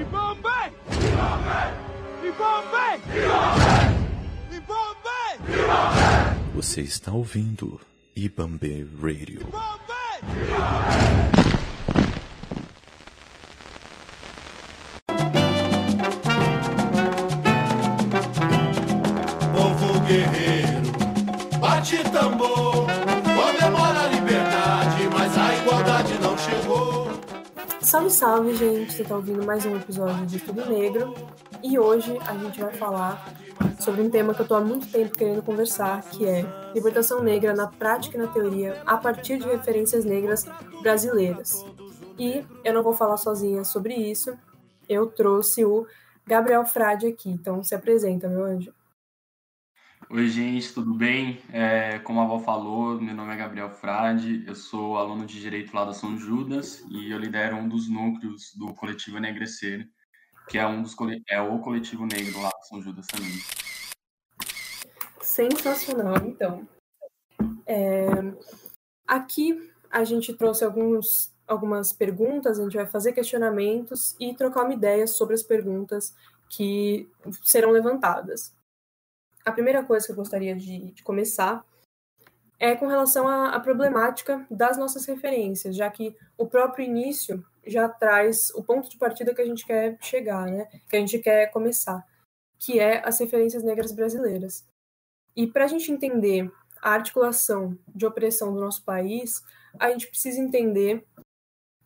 Ibambe! Ibambe! Ibambe! Você está ouvindo Ibambe Radio. Povo Salve, salve, gente! Você está ouvindo mais um episódio de Tudo Negro e hoje a gente vai falar sobre um tema que eu estou há muito tempo querendo conversar, que é libertação negra na prática e na teoria a partir de referências negras brasileiras. E eu não vou falar sozinha sobre isso, eu trouxe o Gabriel Frade aqui, então se apresenta, meu anjo. Oi, gente, tudo bem? É, como a avó falou, meu nome é Gabriel Frade, eu sou aluno de Direito lá da São Judas e eu lidero um dos núcleos do coletivo Enegrecer, que é um dos é o coletivo negro lá da São Judas também. Sensacional, então. É, aqui a gente trouxe alguns, algumas perguntas, a gente vai fazer questionamentos e trocar uma ideia sobre as perguntas que serão levantadas. A primeira coisa que eu gostaria de, de começar é com relação à, à, problemática das nossas referências, já que o próprio início já traz o ponto de partida que a gente quer chegar, né? que a gente quer começar, que é as referências negras brasileiras. E para a gente entender a articulação de opressão do nosso país, a gente precisa entender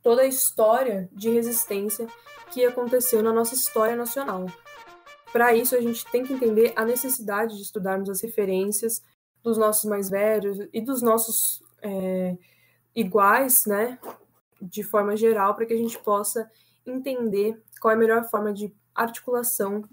toda a história de resistência que aconteceu na nossa história nacional. Para isso, a gente tem que entender a necessidade de estudarmos as referências dos nossos mais velhos e dos nossos é, iguais, né, de forma geral, para que a gente possa entender qual é a melhor forma de articulação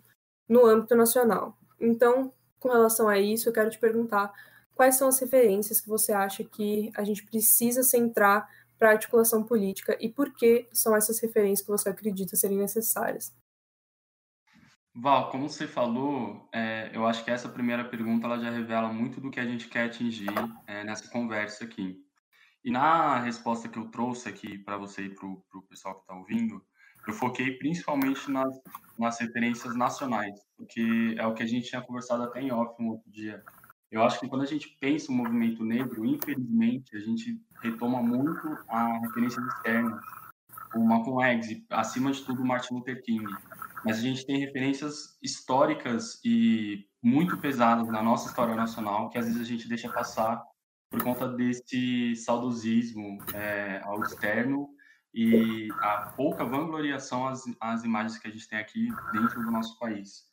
no âmbito nacional. Então, com relação a isso, eu quero te perguntar quais são as referências que você acha que a gente precisa centrar para articulação política e por que são essas referências que você acredita serem necessárias? Val, como você falou, é, eu acho que essa primeira pergunta ela já revela muito do que a gente quer atingir é, nessa conversa aqui. E na resposta que eu trouxe aqui para você e para o pessoal que está ouvindo, eu foquei principalmente nas, nas referências nacionais, porque é o que a gente tinha conversado até em off um outro dia. Eu acho que quando a gente pensa o movimento negro, infelizmente, a gente retoma muito a referências externas, o Malcolm X, acima de tudo, o Martin Luther King. Mas a gente tem referências históricas e muito pesadas na nossa história nacional que às vezes a gente deixa passar por conta desse saudosismo é, ao externo e a pouca vangloriação às, às imagens que a gente tem aqui dentro do nosso país.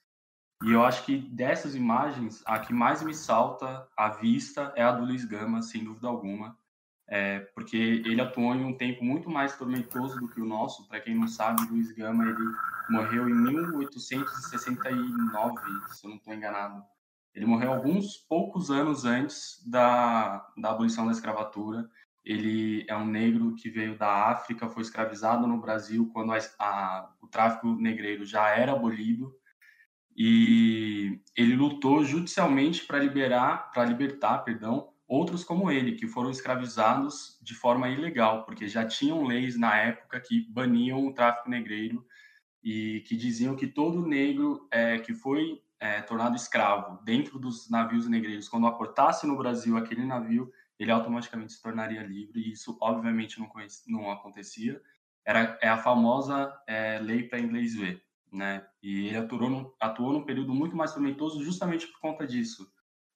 E eu acho que dessas imagens, a que mais me salta à vista é a do Luiz Gama, sem dúvida alguma, é, porque ele atuou em um tempo muito mais tormentoso do que o nosso. Para quem não sabe, Luiz Gama ele morreu em 1869, se eu não estou enganado. Ele morreu alguns poucos anos antes da, da abolição da escravatura. Ele é um negro que veio da África, foi escravizado no Brasil quando a, a, o tráfico negreiro já era abolido. E ele lutou judicialmente para liberar, para libertar, perdão, outros como ele, que foram escravizados de forma ilegal, porque já tinham leis na época que baniam o tráfico negreiro e que diziam que todo negro é, que foi é, tornado escravo dentro dos navios negreiros, quando aportasse no Brasil aquele navio, ele automaticamente se tornaria livre, e isso obviamente não, conhecia, não acontecia. Era, é a famosa é, lei para inglês ver, né? E ele atuou, num, atuou num período muito mais tormentoso justamente por conta disso,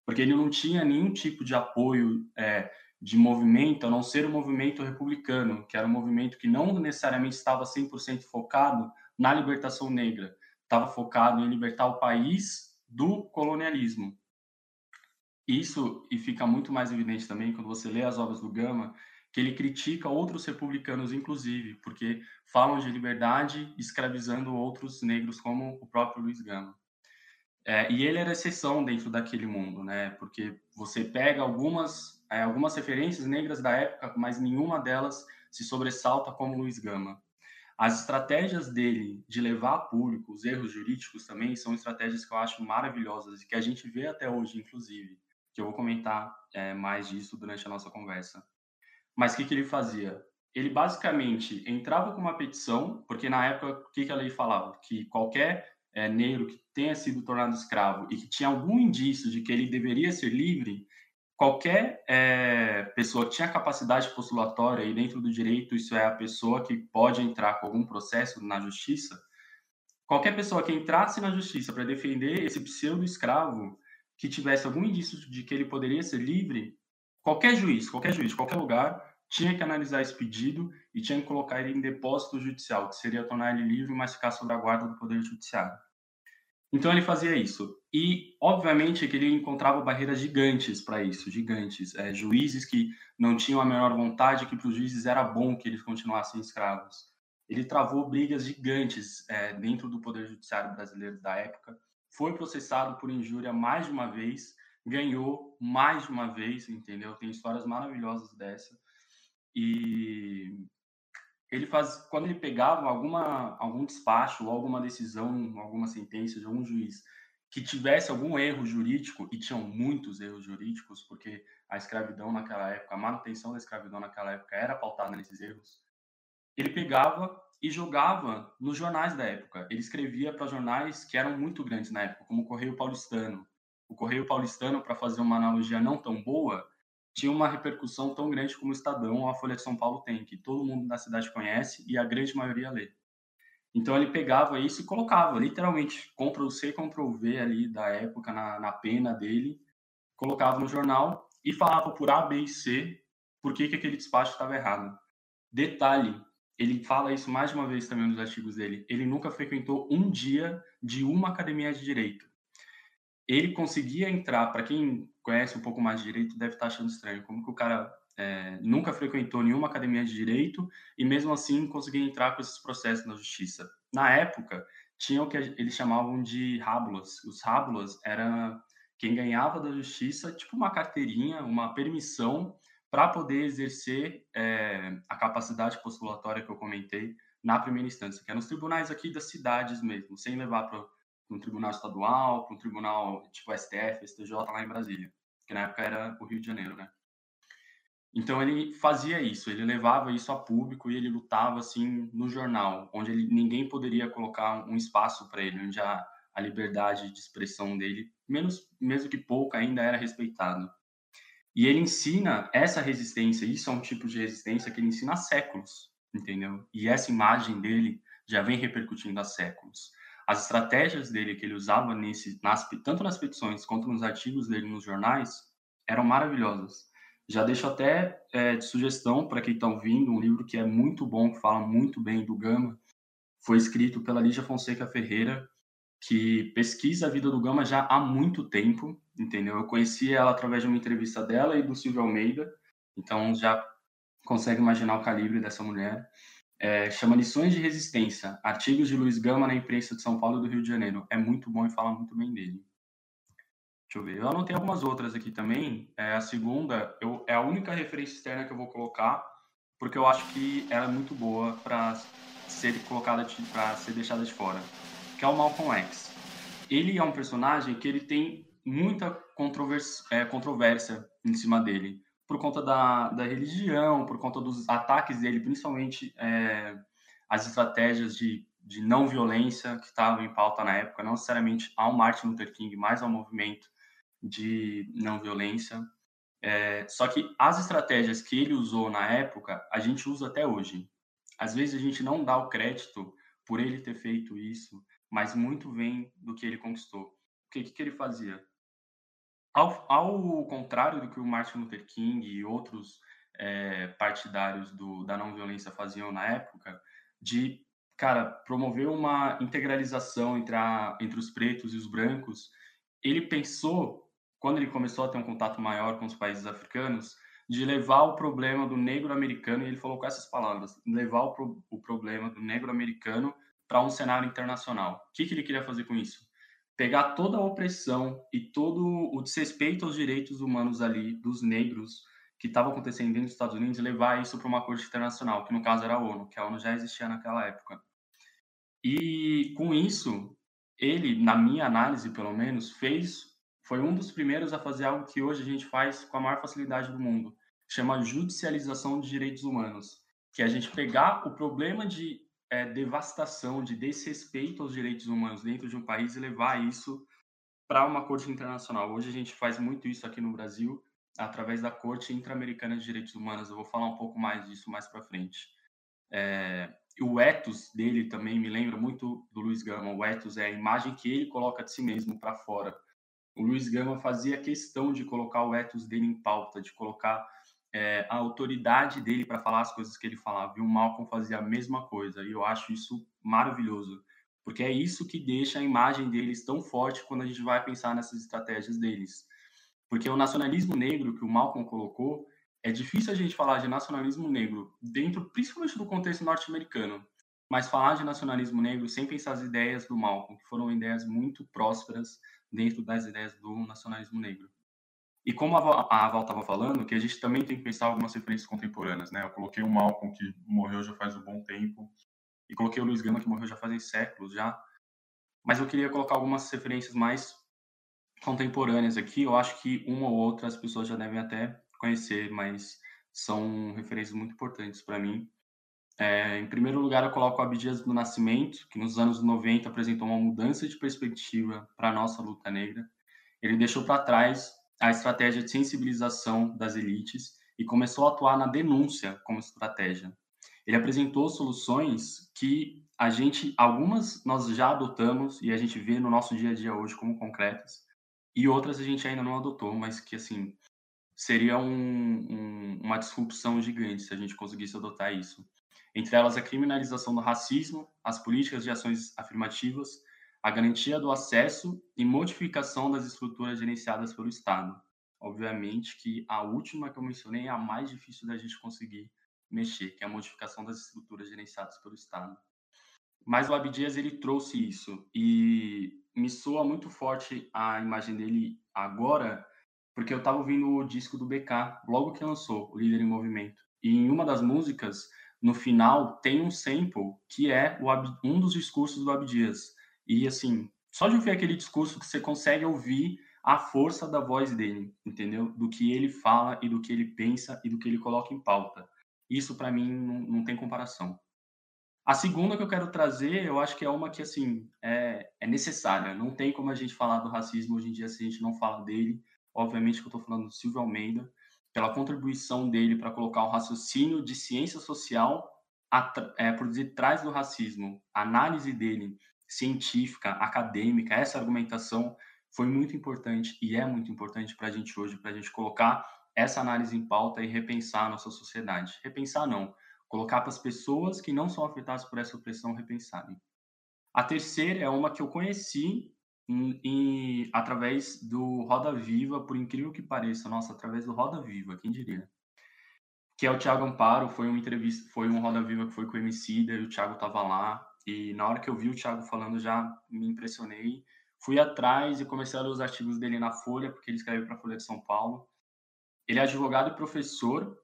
porque ele não tinha nenhum tipo de apoio é, de movimento, a não ser o movimento republicano, que era um movimento que não necessariamente estava 100% focado na libertação negra, estava focado em libertar o país do colonialismo. Isso, e fica muito mais evidente também quando você lê as obras do Gama, que ele critica outros republicanos, inclusive, porque falam de liberdade escravizando outros negros, como o próprio Luiz Gama. É, e ele era exceção dentro daquele mundo, né? Porque você pega algumas, é, algumas referências negras da época, mas nenhuma delas se sobressalta como Luiz Gama. As estratégias dele de levar a público os erros jurídicos também são estratégias que eu acho maravilhosas e que a gente vê até hoje, inclusive, que eu vou comentar é, mais disso durante a nossa conversa. Mas o que, que ele fazia? ele basicamente entrava com uma petição, porque na época, o que, que a lei falava? Que qualquer é, negro que tenha sido tornado escravo e que tinha algum indício de que ele deveria ser livre, qualquer é, pessoa que tinha capacidade postulatória e dentro do direito, isso é a pessoa que pode entrar com algum processo na justiça, qualquer pessoa que entrasse na justiça para defender esse pseudo-escravo, que tivesse algum indício de que ele poderia ser livre, qualquer juiz, qualquer juiz, qualquer lugar, tinha que analisar esse pedido e tinha que colocar ele em depósito judicial, que seria tornar ele livre, mas ficar sob a guarda do Poder Judiciário. Então ele fazia isso. E, obviamente, que ele encontrava barreiras gigantes para isso, gigantes. É, juízes que não tinham a menor vontade, que para os juízes era bom que eles continuassem escravos. Ele travou brigas gigantes é, dentro do Poder Judiciário brasileiro da época. Foi processado por injúria mais de uma vez, ganhou mais de uma vez, entendeu? Tem histórias maravilhosas dessa. E ele faz quando ele pegava alguma algum despacho ou alguma decisão, alguma sentença de algum juiz que tivesse algum erro jurídico e tinham muitos erros jurídicos, porque a escravidão naquela época, a manutenção da escravidão naquela época era pautada nesses erros. Ele pegava e jogava nos jornais da época. Ele escrevia para jornais que eram muito grandes na época, como o Correio Paulistano. O Correio Paulistano, para fazer uma analogia não tão boa, tinha uma repercussão tão grande como o Estadão ou a Folha de São Paulo tem, que todo mundo da cidade conhece e a grande maioria lê. Então ele pegava isso e colocava, literalmente, Ctrl C, Ctrl V ali da época na, na pena dele, colocava no jornal e falava por A, B e C por que, que aquele despacho estava errado. Detalhe, ele fala isso mais de uma vez também nos artigos dele, ele nunca frequentou um dia de uma academia de direito. Ele conseguia entrar, para quem conhece um pouco mais de direito deve estar achando estranho. Como que o cara é, nunca frequentou nenhuma academia de direito e mesmo assim conseguia entrar com esses processos na justiça? Na época, tinha o que eles chamavam de rábulas. Os rábulas era quem ganhava da justiça, tipo uma carteirinha, uma permissão para poder exercer é, a capacidade postulatória que eu comentei na primeira instância, que é nos tribunais aqui das cidades mesmo, sem levar para um tribunal estadual, para um tribunal tipo STF, STJ lá em Brasília que na época era o Rio de Janeiro, né? Então ele fazia isso, ele levava isso a público e ele lutava assim no jornal, onde ele, ninguém poderia colocar um espaço para ele, onde a, a liberdade de expressão dele, menos mesmo que pouca, ainda era respeitada. E ele ensina essa resistência, isso é um tipo de resistência que ele ensina há séculos, entendeu? E essa imagem dele já vem repercutindo há séculos as estratégias dele que ele usava nesse, nas, tanto nas petições quanto nos artigos dele nos jornais eram maravilhosas. Já deixo até é, de sugestão para quem está ouvindo um livro que é muito bom, que fala muito bem do Gama. Foi escrito pela Lígia Fonseca Ferreira, que pesquisa a vida do Gama já há muito tempo, entendeu? Eu conheci ela através de uma entrevista dela e do Silvio Almeida, então já consegue imaginar o calibre dessa mulher é, chama Lições de Resistência, artigos de Luiz Gama na imprensa de São Paulo e do Rio de Janeiro. É muito bom e fala muito bem dele. Deixa eu ver. Eu anotei algumas outras aqui também. É, a segunda eu, é a única referência externa que eu vou colocar, porque eu acho que ela é muito boa para ser colocada, para ser deixada de fora, que é o Malcolm X. Ele é um personagem que ele tem muita controvers, é, controvérsia em cima dele por conta da, da religião, por conta dos ataques dele, principalmente é, as estratégias de, de não violência que estavam em pauta na época, não necessariamente ao Martin Luther King, mas ao movimento de não violência. É, só que as estratégias que ele usou na época, a gente usa até hoje. Às vezes a gente não dá o crédito por ele ter feito isso, mas muito vem do que ele conquistou. O que, que ele fazia? Ao, ao contrário do que o Martin Luther King e outros é, partidários do, da não violência faziam na época, de, cara, promover uma integralização entre, a, entre os pretos e os brancos, ele pensou, quando ele começou a ter um contato maior com os países africanos, de levar o problema do negro americano, e ele falou com essas palavras, levar o, pro, o problema do negro americano para um cenário internacional. O que, que ele queria fazer com isso? Pegar toda a opressão e todo o desrespeito aos direitos humanos ali dos negros que estava acontecendo dentro dos Estados Unidos e levar isso para uma corte internacional, que no caso era a ONU, que a ONU já existia naquela época. E com isso, ele, na minha análise pelo menos, fez, foi um dos primeiros a fazer algo que hoje a gente faz com a maior facilidade do mundo, chama judicialização de direitos humanos, que é a gente pegar o problema de é, devastação, de desrespeito aos direitos humanos dentro de um país e levar isso para uma corte internacional. Hoje a gente faz muito isso aqui no Brasil, através da Corte Interamericana de Direitos Humanos. Eu vou falar um pouco mais disso mais para frente. É, o ethos dele também me lembra muito do Luiz Gama. O ethos é a imagem que ele coloca de si mesmo para fora. O Luiz Gama fazia questão de colocar o ethos dele em pauta, de colocar é, a autoridade dele para falar as coisas que ele falava. E o Malcolm fazia a mesma coisa. E eu acho isso maravilhoso, porque é isso que deixa a imagem deles tão forte quando a gente vai pensar nessas estratégias deles. Porque o nacionalismo negro que o Malcolm colocou, é difícil a gente falar de nacionalismo negro dentro, principalmente do contexto norte-americano, mas falar de nacionalismo negro sem pensar as ideias do Malcolm, que foram ideias muito prósperas dentro das ideias do nacionalismo negro. E como a Val estava falando, que a gente também tem que pensar algumas referências contemporâneas, né? Eu coloquei o Malcolm, que morreu já faz um bom tempo, e coloquei o Luiz Gama, que morreu já fazem séculos já. Mas eu queria colocar algumas referências mais contemporâneas aqui. Eu acho que uma ou outra as pessoas já devem até conhecer, mas são referências muito importantes para mim. É, em primeiro lugar, eu coloco Abdias do Nascimento, que nos anos 90 apresentou uma mudança de perspectiva para a nossa luta negra. Ele deixou para trás a estratégia de sensibilização das elites e começou a atuar na denúncia como estratégia. Ele apresentou soluções que a gente, algumas nós já adotamos e a gente vê no nosso dia a dia hoje como concretas, e outras a gente ainda não adotou, mas que assim seria um, um, uma disrupção gigante se a gente conseguisse adotar isso. Entre elas, a criminalização do racismo, as políticas de ações afirmativas, a garantia do acesso e modificação das estruturas gerenciadas pelo Estado. Obviamente que a última que eu mencionei é a mais difícil da gente conseguir mexer, que é a modificação das estruturas gerenciadas pelo Estado. Mas o Abdias ele trouxe isso e me soa muito forte a imagem dele agora, porque eu estava ouvindo o disco do BK logo que lançou, o Líder em Movimento. E em uma das músicas, no final, tem um sample que é um dos discursos do Abdias. E assim, só de ouvir aquele discurso que você consegue ouvir a força da voz dele, entendeu? Do que ele fala e do que ele pensa e do que ele coloca em pauta. Isso para mim não, não tem comparação. A segunda que eu quero trazer, eu acho que é uma que, assim, é, é necessária. Não tem como a gente falar do racismo hoje em dia se a gente não fala dele. Obviamente que eu estou falando do Silvio Almeida, pela contribuição dele para colocar o raciocínio de ciência social é, por detrás do racismo. A análise dele, científica, acadêmica, essa argumentação foi muito importante e é muito importante para a gente hoje, para a gente colocar essa análise em pauta e repensar a nossa sociedade. Repensar não, colocar para as pessoas que não são afetadas por essa opressão repensarem. A terceira é uma que eu conheci em, em, através do Roda Viva, por incrível que pareça, nossa, através do Roda Viva, quem diria? Que é o Thiago Amparo, foi uma entrevista, foi um Roda Viva que foi com o MC, e o Thiago estava lá, e na hora que eu vi o Thiago falando, já me impressionei. Fui atrás e comecei a ler os artigos dele na Folha, porque ele escreve para a Folha de São Paulo. Ele é advogado e professor,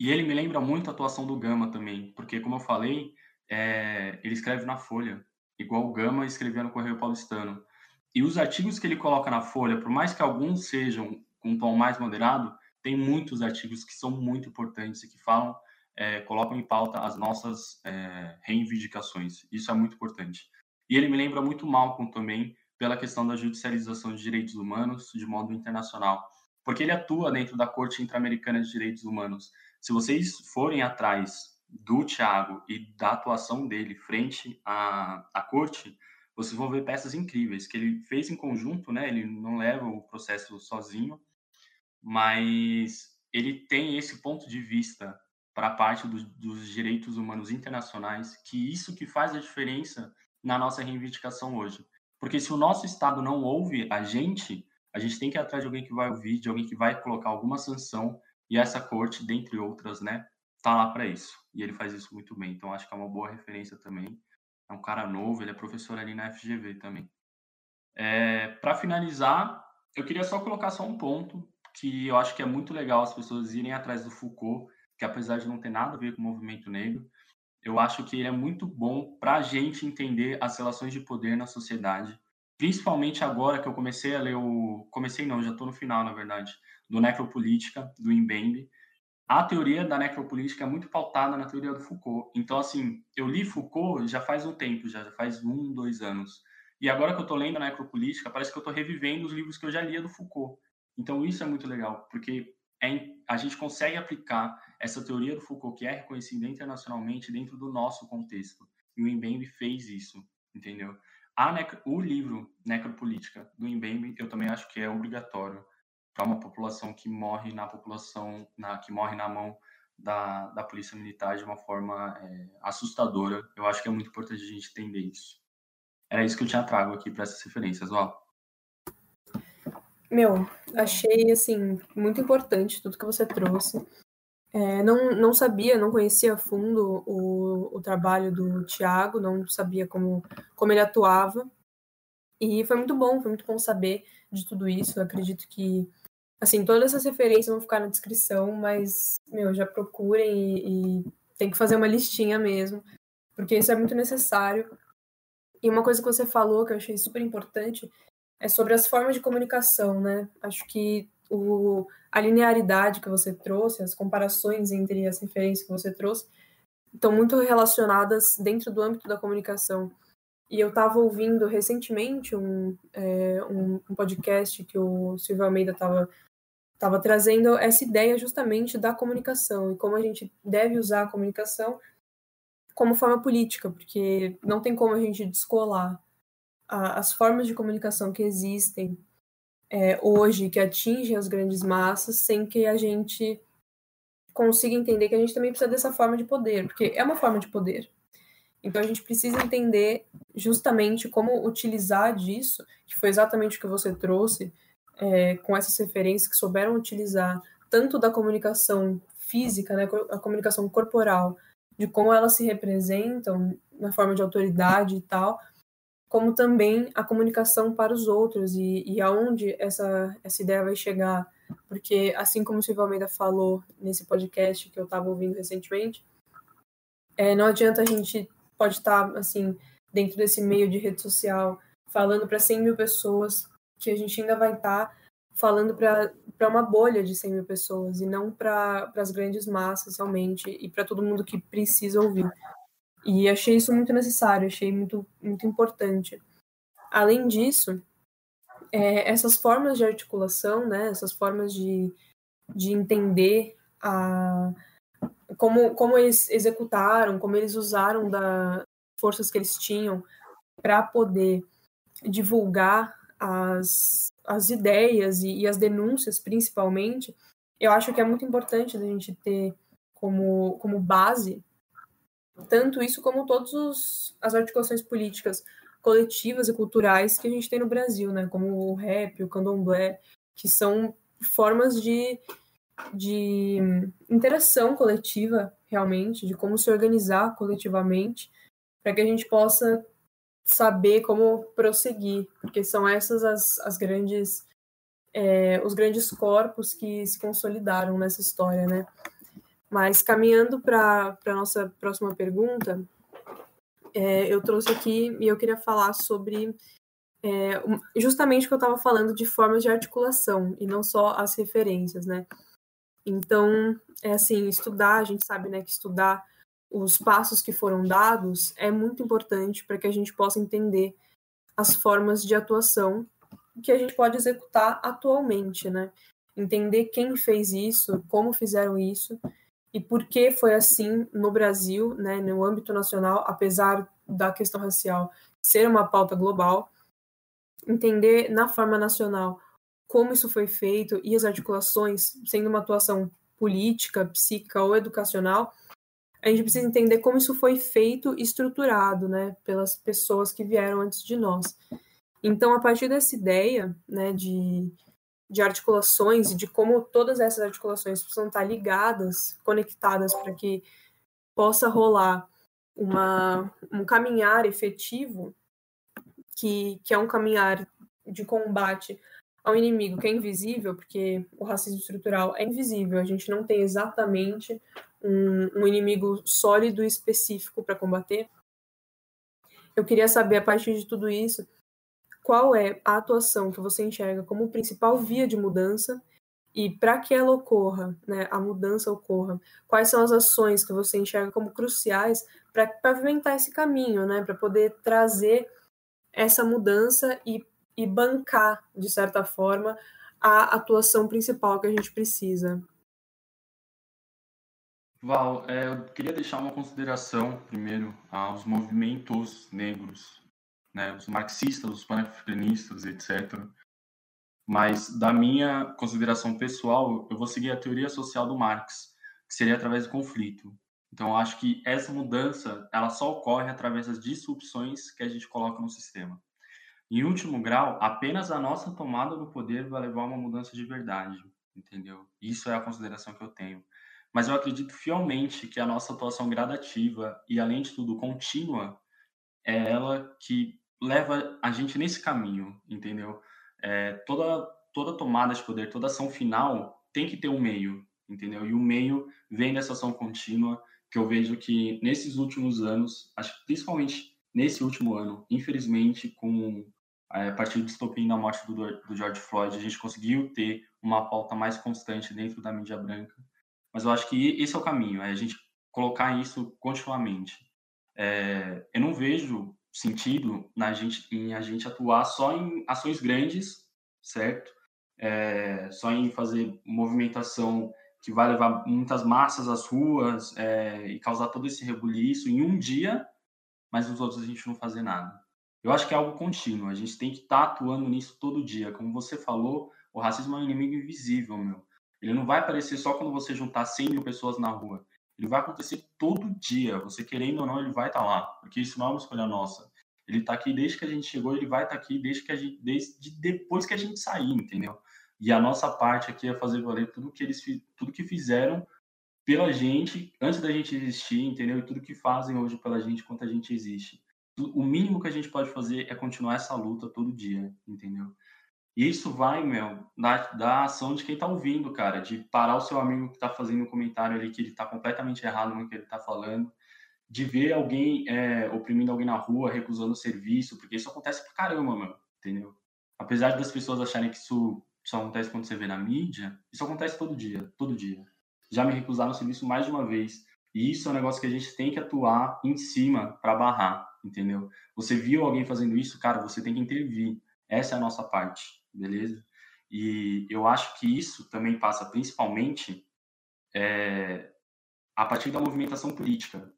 e ele me lembra muito a atuação do Gama também, porque, como eu falei, é, ele escreve na Folha, igual o Gama escrevia no Correio Paulistano. E os artigos que ele coloca na Folha, por mais que alguns sejam com um tom mais moderado, tem muitos artigos que são muito importantes e que falam, é, colocam em pauta as nossas é, reivindicações. Isso é muito importante. E ele me lembra muito Malcolm também, pela questão da judicialização de direitos humanos de modo internacional, porque ele atua dentro da Corte Interamericana de Direitos Humanos. Se vocês forem atrás do Thiago e da atuação dele frente à, à corte, vocês vão ver peças incríveis que ele fez em conjunto, né? Ele não leva o processo sozinho, mas ele tem esse ponto de vista para a parte do, dos direitos humanos internacionais, que isso que faz a diferença na nossa reivindicação hoje. Porque se o nosso Estado não ouve a gente, a gente tem que ir atrás de alguém que vai ouvir, de alguém que vai colocar alguma sanção e essa corte, dentre outras, né, tá lá para isso. E ele faz isso muito bem. Então acho que é uma boa referência também. É um cara novo, ele é professor ali na FGV também. É, para finalizar, eu queria só colocar só um ponto que eu acho que é muito legal as pessoas irem atrás do Foucault, que apesar de não ter nada a ver com o movimento negro, eu acho que ele é muito bom para a gente entender as relações de poder na sociedade, principalmente agora que eu comecei a ler o. Comecei não, já estou no final, na verdade, do Necropolítica, do Mbembe, a teoria da necropolítica é muito pautada na teoria do Foucault. Então, assim, eu li Foucault já faz um tempo, já, já faz um, dois anos. E agora que eu estou lendo a necropolítica, parece que eu estou revivendo os livros que eu já lia do Foucault. Então, isso é muito legal, porque é, a gente consegue aplicar essa teoria do Foucault, que é reconhecida internacionalmente, dentro do nosso contexto. E o Mbembe fez isso, entendeu? O livro Necropolítica do Mbembe, eu também acho que é obrigatório para uma população que morre na população, na, que morre na mão da, da polícia militar de uma forma é, assustadora. Eu acho que é muito importante a gente entender isso. Era isso que eu tinha trago aqui para essas referências, ó. Meu, achei assim muito importante tudo que você trouxe. É, não, não sabia, não conhecia a fundo o, o trabalho do Tiago, não sabia como, como ele atuava. E foi muito bom, foi muito bom saber de tudo isso. Eu acredito que Assim, todas essas referências vão ficar na descrição, mas, meu, já procurem e, e tem que fazer uma listinha mesmo, porque isso é muito necessário. E uma coisa que você falou que eu achei super importante é sobre as formas de comunicação, né? Acho que o, a linearidade que você trouxe, as comparações entre as referências que você trouxe, estão muito relacionadas dentro do âmbito da comunicação. E eu estava ouvindo recentemente um, é, um, um, podcast que o Silvio Almeida estava estava trazendo essa ideia justamente da comunicação e como a gente deve usar a comunicação como forma política, porque não tem como a gente descolar a, as formas de comunicação que existem é, hoje, que atingem as grandes massas, sem que a gente consiga entender que a gente também precisa dessa forma de poder, porque é uma forma de poder. Então a gente precisa entender justamente como utilizar disso, que foi exatamente o que você trouxe, é, com essas referências que souberam utilizar tanto da comunicação física, né, a comunicação corporal, de como elas se representam na forma de autoridade e tal, como também a comunicação para os outros e, e aonde essa, essa ideia vai chegar. Porque, assim como o Silvio Almeida falou nesse podcast que eu estava ouvindo recentemente, é, não adianta a gente pode estar, assim, dentro desse meio de rede social, falando para 100 mil pessoas que a gente ainda vai estar tá falando para uma bolha de 100 mil pessoas e não para as grandes massas realmente e para todo mundo que precisa ouvir. E achei isso muito necessário, achei muito, muito importante. Além disso, é, essas formas de articulação, né, essas formas de, de entender a, como, como eles executaram, como eles usaram das forças que eles tinham para poder divulgar as, as ideias e, e, as denúncias, principalmente, eu acho que é muito importante a gente ter como, como base tanto isso como todas as articulações políticas coletivas e culturais que a gente tem no Brasil, né? Como o rap, o candomblé, que são formas de, de interação coletiva, realmente, de como se organizar coletivamente, para que a gente possa saber como prosseguir, porque são essas as, as grandes é, os grandes corpos que se consolidaram nessa história, né? Mas caminhando para a nossa próxima pergunta, é, eu trouxe aqui e eu queria falar sobre é, justamente o que eu estava falando de formas de articulação e não só as referências, né? Então, é assim, estudar, a gente sabe, né, que estudar os passos que foram dados é muito importante para que a gente possa entender as formas de atuação que a gente pode executar atualmente, né? Entender quem fez isso, como fizeram isso e por que foi assim no Brasil, né, no âmbito nacional, apesar da questão racial ser uma pauta global, entender na forma nacional como isso foi feito e as articulações, sendo uma atuação política, psíquica ou educacional, a gente precisa entender como isso foi feito e estruturado, né, pelas pessoas que vieram antes de nós. Então, a partir dessa ideia, né, de, de articulações e de como todas essas articulações precisam estar ligadas, conectadas para que possa rolar uma, um caminhar efetivo, que, que é um caminhar de combate ao inimigo que é invisível, porque o racismo estrutural é invisível, a gente não tem exatamente um, um inimigo sólido e específico para combater. Eu queria saber, a partir de tudo isso, qual é a atuação que você enxerga como principal via de mudança E para que ela ocorra, né, a mudança ocorra, quais são as ações que você enxerga como cruciais para pavimentar esse caminho, né, para poder trazer essa mudança e, e bancar, de certa forma, a atuação principal que a gente precisa? Val, é, eu queria deixar uma consideração, primeiro, aos movimentos negros, né, os marxistas, os panafricanistas, etc. Mas, da minha consideração pessoal, eu vou seguir a teoria social do Marx, que seria através do conflito. Então, eu acho que essa mudança, ela só ocorre através das disrupções que a gente coloca no sistema. Em último grau, apenas a nossa tomada do poder vai levar a uma mudança de verdade, entendeu? Isso é a consideração que eu tenho mas eu acredito fielmente que a nossa atuação gradativa e, além de tudo, contínua, é ela que leva a gente nesse caminho, entendeu? É, toda, toda tomada de poder, toda ação final tem que ter um meio, entendeu? E o meio vem dessa ação contínua, que eu vejo que nesses últimos anos, acho principalmente nesse último ano, infelizmente, com é, a partir do estopim da morte do, do George Floyd, a gente conseguiu ter uma pauta mais constante dentro da mídia branca, mas eu acho que esse é o caminho, é a gente colocar isso continuamente. É, eu não vejo sentido na gente, em a gente atuar só em ações grandes, certo? É, só em fazer movimentação que vai levar muitas massas às ruas é, e causar todo esse rebuliço em um dia, mas nos outros a gente não fazer nada. Eu acho que é algo contínuo, a gente tem que estar tá atuando nisso todo dia. Como você falou, o racismo é um inimigo invisível, meu. Ele não vai aparecer só quando você juntar 100 mil pessoas na rua. Ele vai acontecer todo dia. Você querendo ou não, ele vai estar tá lá. Porque isso não é uma escolha nossa. Ele está aqui desde que a gente chegou, ele vai estar tá aqui desde que a gente, desde depois que a gente sair, entendeu? E a nossa parte aqui é fazer valer tudo que eles, tudo que fizeram pela gente antes da gente existir, entendeu? E tudo que fazem hoje pela gente enquanto a gente existe. O mínimo que a gente pode fazer é continuar essa luta todo dia, entendeu? Isso vai, meu, da, da ação de quem está ouvindo, cara, de parar o seu amigo que está fazendo um comentário ali que ele está completamente errado no que ele está falando, de ver alguém é, oprimindo alguém na rua, recusando serviço, porque isso acontece pra caramba, meu, entendeu? Apesar das pessoas acharem que isso só acontece quando você vê na mídia, isso acontece todo dia, todo dia. Já me recusaram o serviço mais de uma vez. E isso é um negócio que a gente tem que atuar em cima para barrar, entendeu? Você viu alguém fazendo isso, cara, você tem que intervir. Essa é a nossa parte beleza? E eu acho que isso também passa principalmente é, a partir da movimentação política.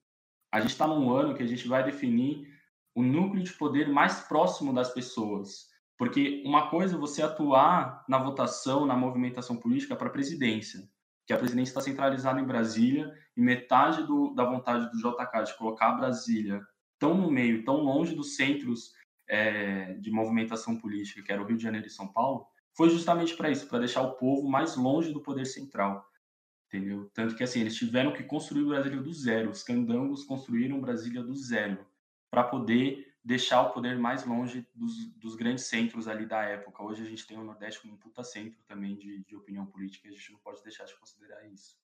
A gente está num ano que a gente vai definir o núcleo de poder mais próximo das pessoas. Porque uma coisa é você atuar na votação, na movimentação política para a presidência, que a presidência está centralizada em Brasília e metade do, da vontade do JK de colocar Brasília tão no meio, tão longe dos centros é, de movimentação política, que era o Rio de Janeiro e São Paulo, foi justamente para isso, para deixar o povo mais longe do poder central, entendeu? Tanto que assim eles tiveram que construir Brasília do zero, os candangos construíram Brasília do zero para poder deixar o poder mais longe dos, dos, grandes centros ali da época. Hoje a gente tem o Nordeste como um puta centro também de, de opinião política, a gente não pode deixar de considerar isso.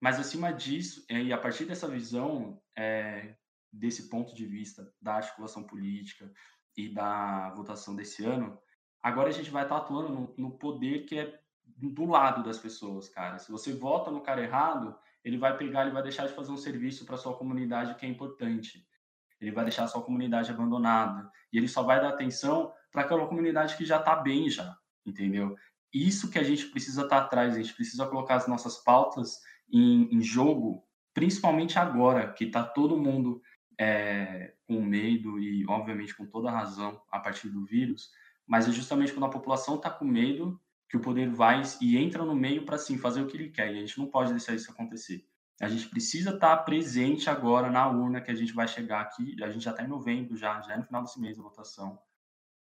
Mas acima disso, é, e a partir dessa visão, é, desse ponto de vista da articulação política, e da votação desse ano, agora a gente vai estar atuando no, no poder que é do lado das pessoas, cara. Se você vota no cara errado, ele vai pegar, ele vai deixar de fazer um serviço para sua comunidade que é importante. Ele vai deixar a sua comunidade abandonada e ele só vai dar atenção para aquela comunidade que já está bem já, entendeu? Isso que a gente precisa estar tá atrás, a gente precisa colocar as nossas pautas em, em jogo, principalmente agora que está todo mundo é, com medo e, obviamente, com toda razão a partir do vírus, mas é justamente quando a população está com medo que o poder vai e entra no meio para, sim, fazer o que ele quer. E a gente não pode deixar isso acontecer. A gente precisa estar tá presente agora na urna que a gente vai chegar aqui. A gente já está em novembro, já, já é no final desse mês a votação,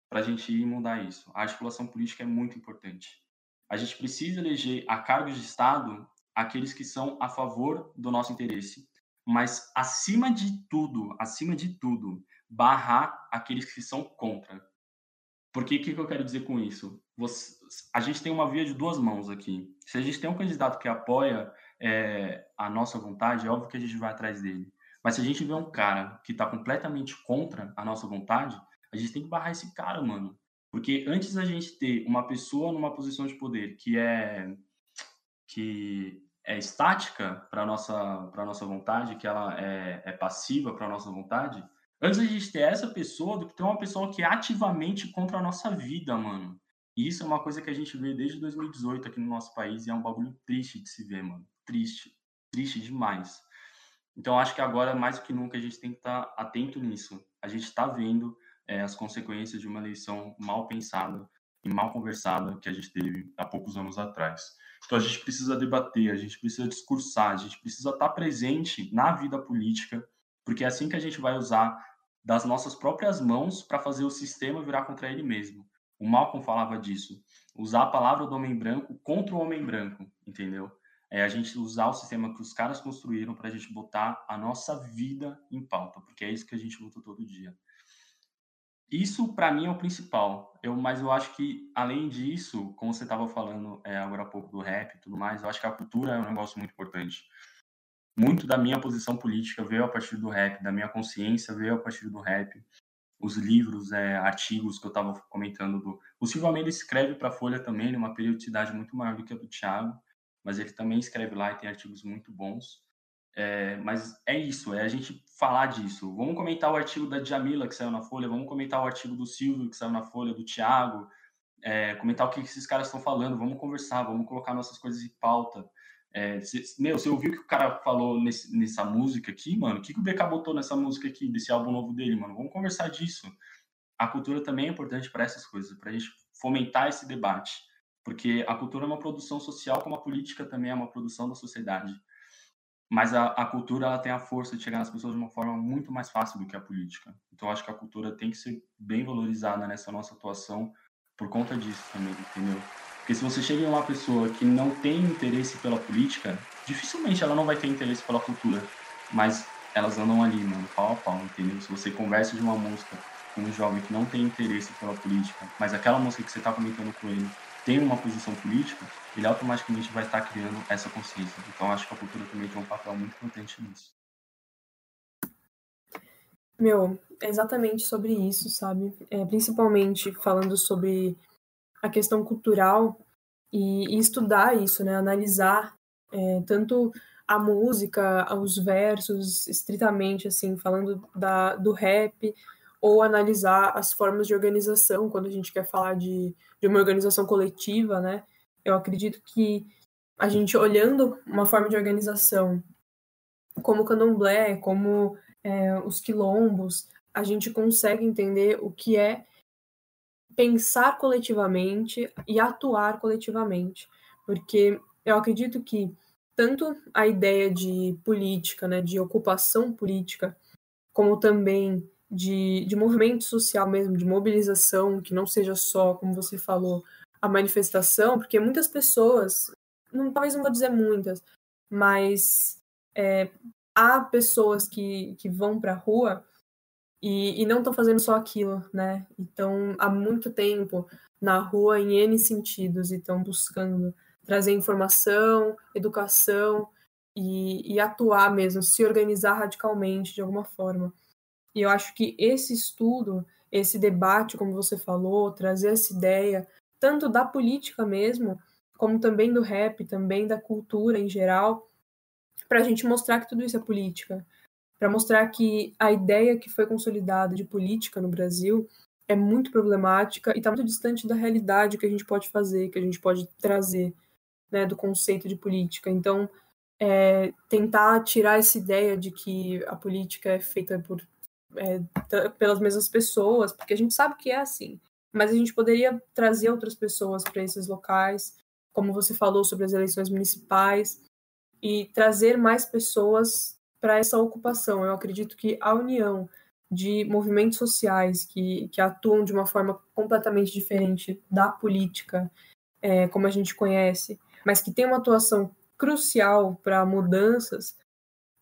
para a gente ir mudar isso. A articulação política é muito importante. A gente precisa eleger a cargos de Estado aqueles que são a favor do nosso interesse mas acima de tudo, acima de tudo, barrar aqueles que são contra. Porque o que, que, eu quero dizer com isso? Você, a gente tem uma via de duas mãos aqui. Se a gente tem um candidato que apoia é, a nossa vontade, é óbvio que a gente vai atrás dele. Mas se a gente vê um cara que está completamente contra a nossa vontade, a gente tem que barrar esse cara, mano. Porque antes da gente ter uma pessoa numa posição de poder que é que é estática para nossa para nossa vontade, que ela é, é passiva para nossa vontade, antes a gente ter essa pessoa do que ter uma pessoa que é ativamente contra a nossa vida, mano. E isso é uma coisa que a gente vê desde 2018 aqui no nosso país e é um bagulho triste de se ver, mano. Triste. Triste demais. Então, acho que agora, mais do que nunca, a gente tem que estar tá atento nisso. A gente está vendo é, as consequências de uma eleição mal pensada e mal conversada que a gente teve há poucos anos atrás. Então, a gente precisa debater, a gente precisa discursar, a gente precisa estar presente na vida política, porque é assim que a gente vai usar das nossas próprias mãos para fazer o sistema virar contra ele mesmo. O Malcolm falava disso. Usar a palavra do homem branco contra o homem branco, entendeu? É a gente usar o sistema que os caras construíram para a gente botar a nossa vida em pauta, porque é isso que a gente luta todo dia. Isso, para mim, é o principal. Eu, mas eu acho que, além disso, como você estava falando é, agora há pouco do rap e tudo mais, eu acho que a cultura é um negócio muito importante. Muito da minha posição política veio a partir do rap, da minha consciência veio a partir do rap os livros, é, artigos que eu estava comentando. Do... O Silvio Almeida escreve para a Folha também, numa periodicidade muito maior do que a do Thiago, mas ele também escreve lá e tem artigos muito bons. É, mas é isso, é a gente falar disso. Vamos comentar o artigo da Jamila que saiu na Folha, vamos comentar o artigo do Silvio que saiu na Folha, do Thiago, é, comentar o que esses caras estão falando, vamos conversar, vamos colocar nossas coisas em pauta. É, cê, meu, você ouviu o que o cara falou nesse, nessa música aqui, mano? O que, que o BK botou nessa música aqui, desse álbum novo dele, mano? Vamos conversar disso. A cultura também é importante para essas coisas, para a gente fomentar esse debate. Porque a cultura é uma produção social, como a política também é uma produção da sociedade. Mas a, a cultura ela tem a força de chegar nas pessoas de uma forma muito mais fácil do que a política. Então, acho que a cultura tem que ser bem valorizada nessa nossa atuação por conta disso também, entendeu? Porque se você chega em uma pessoa que não tem interesse pela política, dificilmente ela não vai ter interesse pela cultura. Mas elas andam ali, mano, pau a pau, entendeu? Se você conversa de uma música com um jovem que não tem interesse pela política, mas aquela música que você está comentando com ele tem uma posição política, ele automaticamente vai estar criando essa consciência. Então, acho que a cultura também tem um papel muito importante nisso. Meu, é exatamente sobre isso, sabe? É, principalmente falando sobre a questão cultural e, e estudar isso, né? Analisar é, tanto a música, os versos, estritamente, assim, falando da, do rap, ou analisar as formas de organização, quando a gente quer falar de, de uma organização coletiva, né? Eu acredito que a gente olhando uma forma de organização como o candomblé, como é, os quilombos, a gente consegue entender o que é pensar coletivamente e atuar coletivamente, porque eu acredito que tanto a ideia de política, né, de ocupação política, como também de, de movimento social mesmo, de mobilização, que não seja só, como você falou, a manifestação, porque muitas pessoas, não, talvez não vou dizer muitas, mas é, há pessoas que, que vão para a rua e, e não estão fazendo só aquilo, né? Então, há muito tempo na rua em N sentidos e estão buscando trazer informação, educação e, e, atuar mesmo, se organizar radicalmente de alguma forma. E eu acho que esse estudo, esse debate, como você falou, trazer essa ideia, tanto da política mesmo, como também do rap, também da cultura em geral, para a gente mostrar que tudo isso é política, para mostrar que a ideia que foi consolidada de política no Brasil é muito problemática e está muito distante da realidade que a gente pode fazer, que a gente pode trazer né, do conceito de política. Então, é, tentar tirar essa ideia de que a política é feita por, é, pelas mesmas pessoas, porque a gente sabe que é assim, mas a gente poderia trazer outras pessoas para esses locais, como você falou sobre as eleições municipais, e trazer mais pessoas para essa ocupação. Eu acredito que a união de movimentos sociais que, que atuam de uma forma completamente diferente da política, é, como a gente conhece, mas que tem uma atuação crucial para mudanças,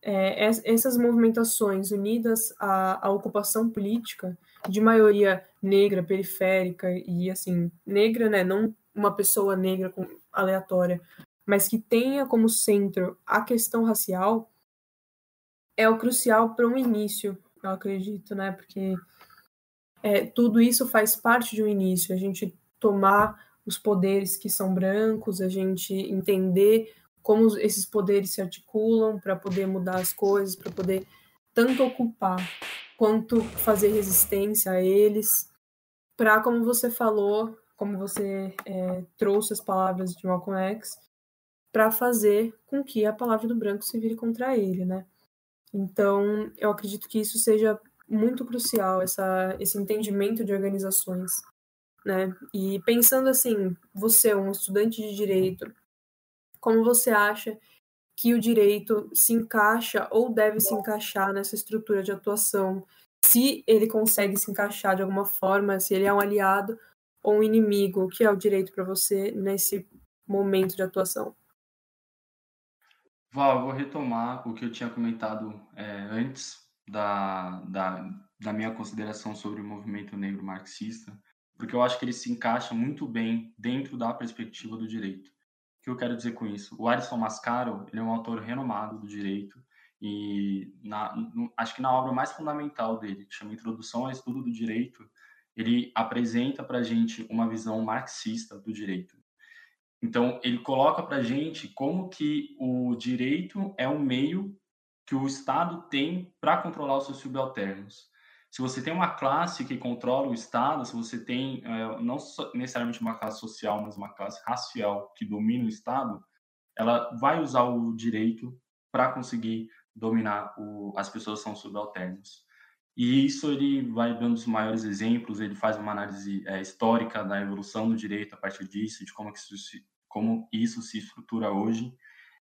é, essas movimentações unidas à, à, ocupação política de maioria negra, periférica e assim negra, né, não uma pessoa negra aleatória, mas que tenha como centro a questão racial, é o crucial para um início, eu acredito, né? Porque é, tudo isso faz parte de um início, a gente tomar os poderes que são brancos, a gente entender como esses poderes se articulam para poder mudar as coisas, para poder tanto ocupar quanto fazer resistência a eles, para, como você falou, como você é, trouxe as palavras de Malcolm X, para fazer com que a palavra do branco se vire contra ele, né? Então, eu acredito que isso seja muito crucial, essa, esse entendimento de organizações, né? E pensando assim, você, um estudante de direito, como você acha que o direito se encaixa ou deve se encaixar nessa estrutura de atuação? Se ele consegue se encaixar de alguma forma, se ele é um aliado ou um inimigo, o que é o direito para você nesse momento de atuação? Val, vou retomar o que eu tinha comentado é, antes da, da, da minha consideração sobre o movimento negro marxista, porque eu acho que ele se encaixa muito bem dentro da perspectiva do direito. Que eu quero dizer com isso? O Alisson Mascaro ele é um autor renomado do direito e na, acho que na obra mais fundamental dele, que chama Introdução ao Estudo do Direito, ele apresenta para a gente uma visão marxista do direito. Então, ele coloca para a gente como que o direito é um meio que o Estado tem para controlar os seus subalternos. Se você tem uma classe que controla o Estado, se você tem é, não necessariamente uma classe social, mas uma classe racial que domina o Estado, ela vai usar o direito para conseguir dominar o, as pessoas que são subalternos. E isso ele vai dando os maiores exemplos, ele faz uma análise é, histórica da evolução do direito a partir disso, de como que isso se, como isso se estrutura hoje.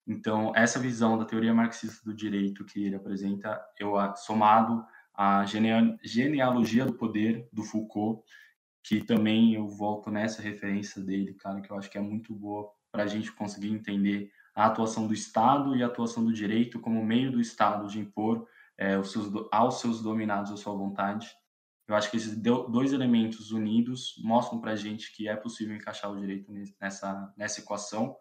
Então, essa visão da teoria marxista do direito que ele apresenta, eu somado à genealogia do poder do Foucault, que também eu volto nessa referência dele, cara, que eu acho que é muito boa para a gente conseguir entender a atuação do Estado e a atuação do direito como meio do Estado de impor é, os seus, aos seus dominados a sua vontade. Eu acho que esses dois elementos unidos mostram para a gente que é possível encaixar o direito nessa, nessa equação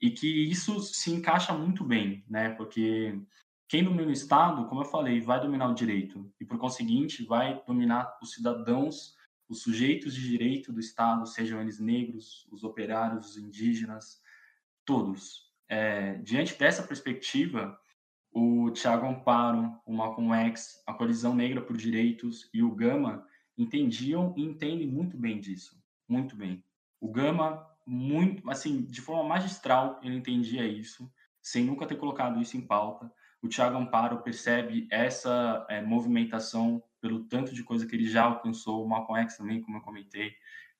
e que isso se encaixa muito bem, né? Porque quem domina o Estado, como eu falei, vai dominar o direito e, por conseguinte, vai dominar os cidadãos, os sujeitos de direito do Estado, sejam eles negros, os operários, os indígenas, todos. É, diante dessa perspectiva, o Thiago Amparo, o Malcolm X, a Colisão Negra por Direitos e o Gama entendiam e entendem muito bem disso, muito bem. O Gama, muito, assim, de forma magistral, ele entendia isso, sem nunca ter colocado isso em pauta. O Thiago Amparo percebe essa é, movimentação pelo tanto de coisa que ele já alcançou, o Malcolm X também, como eu comentei.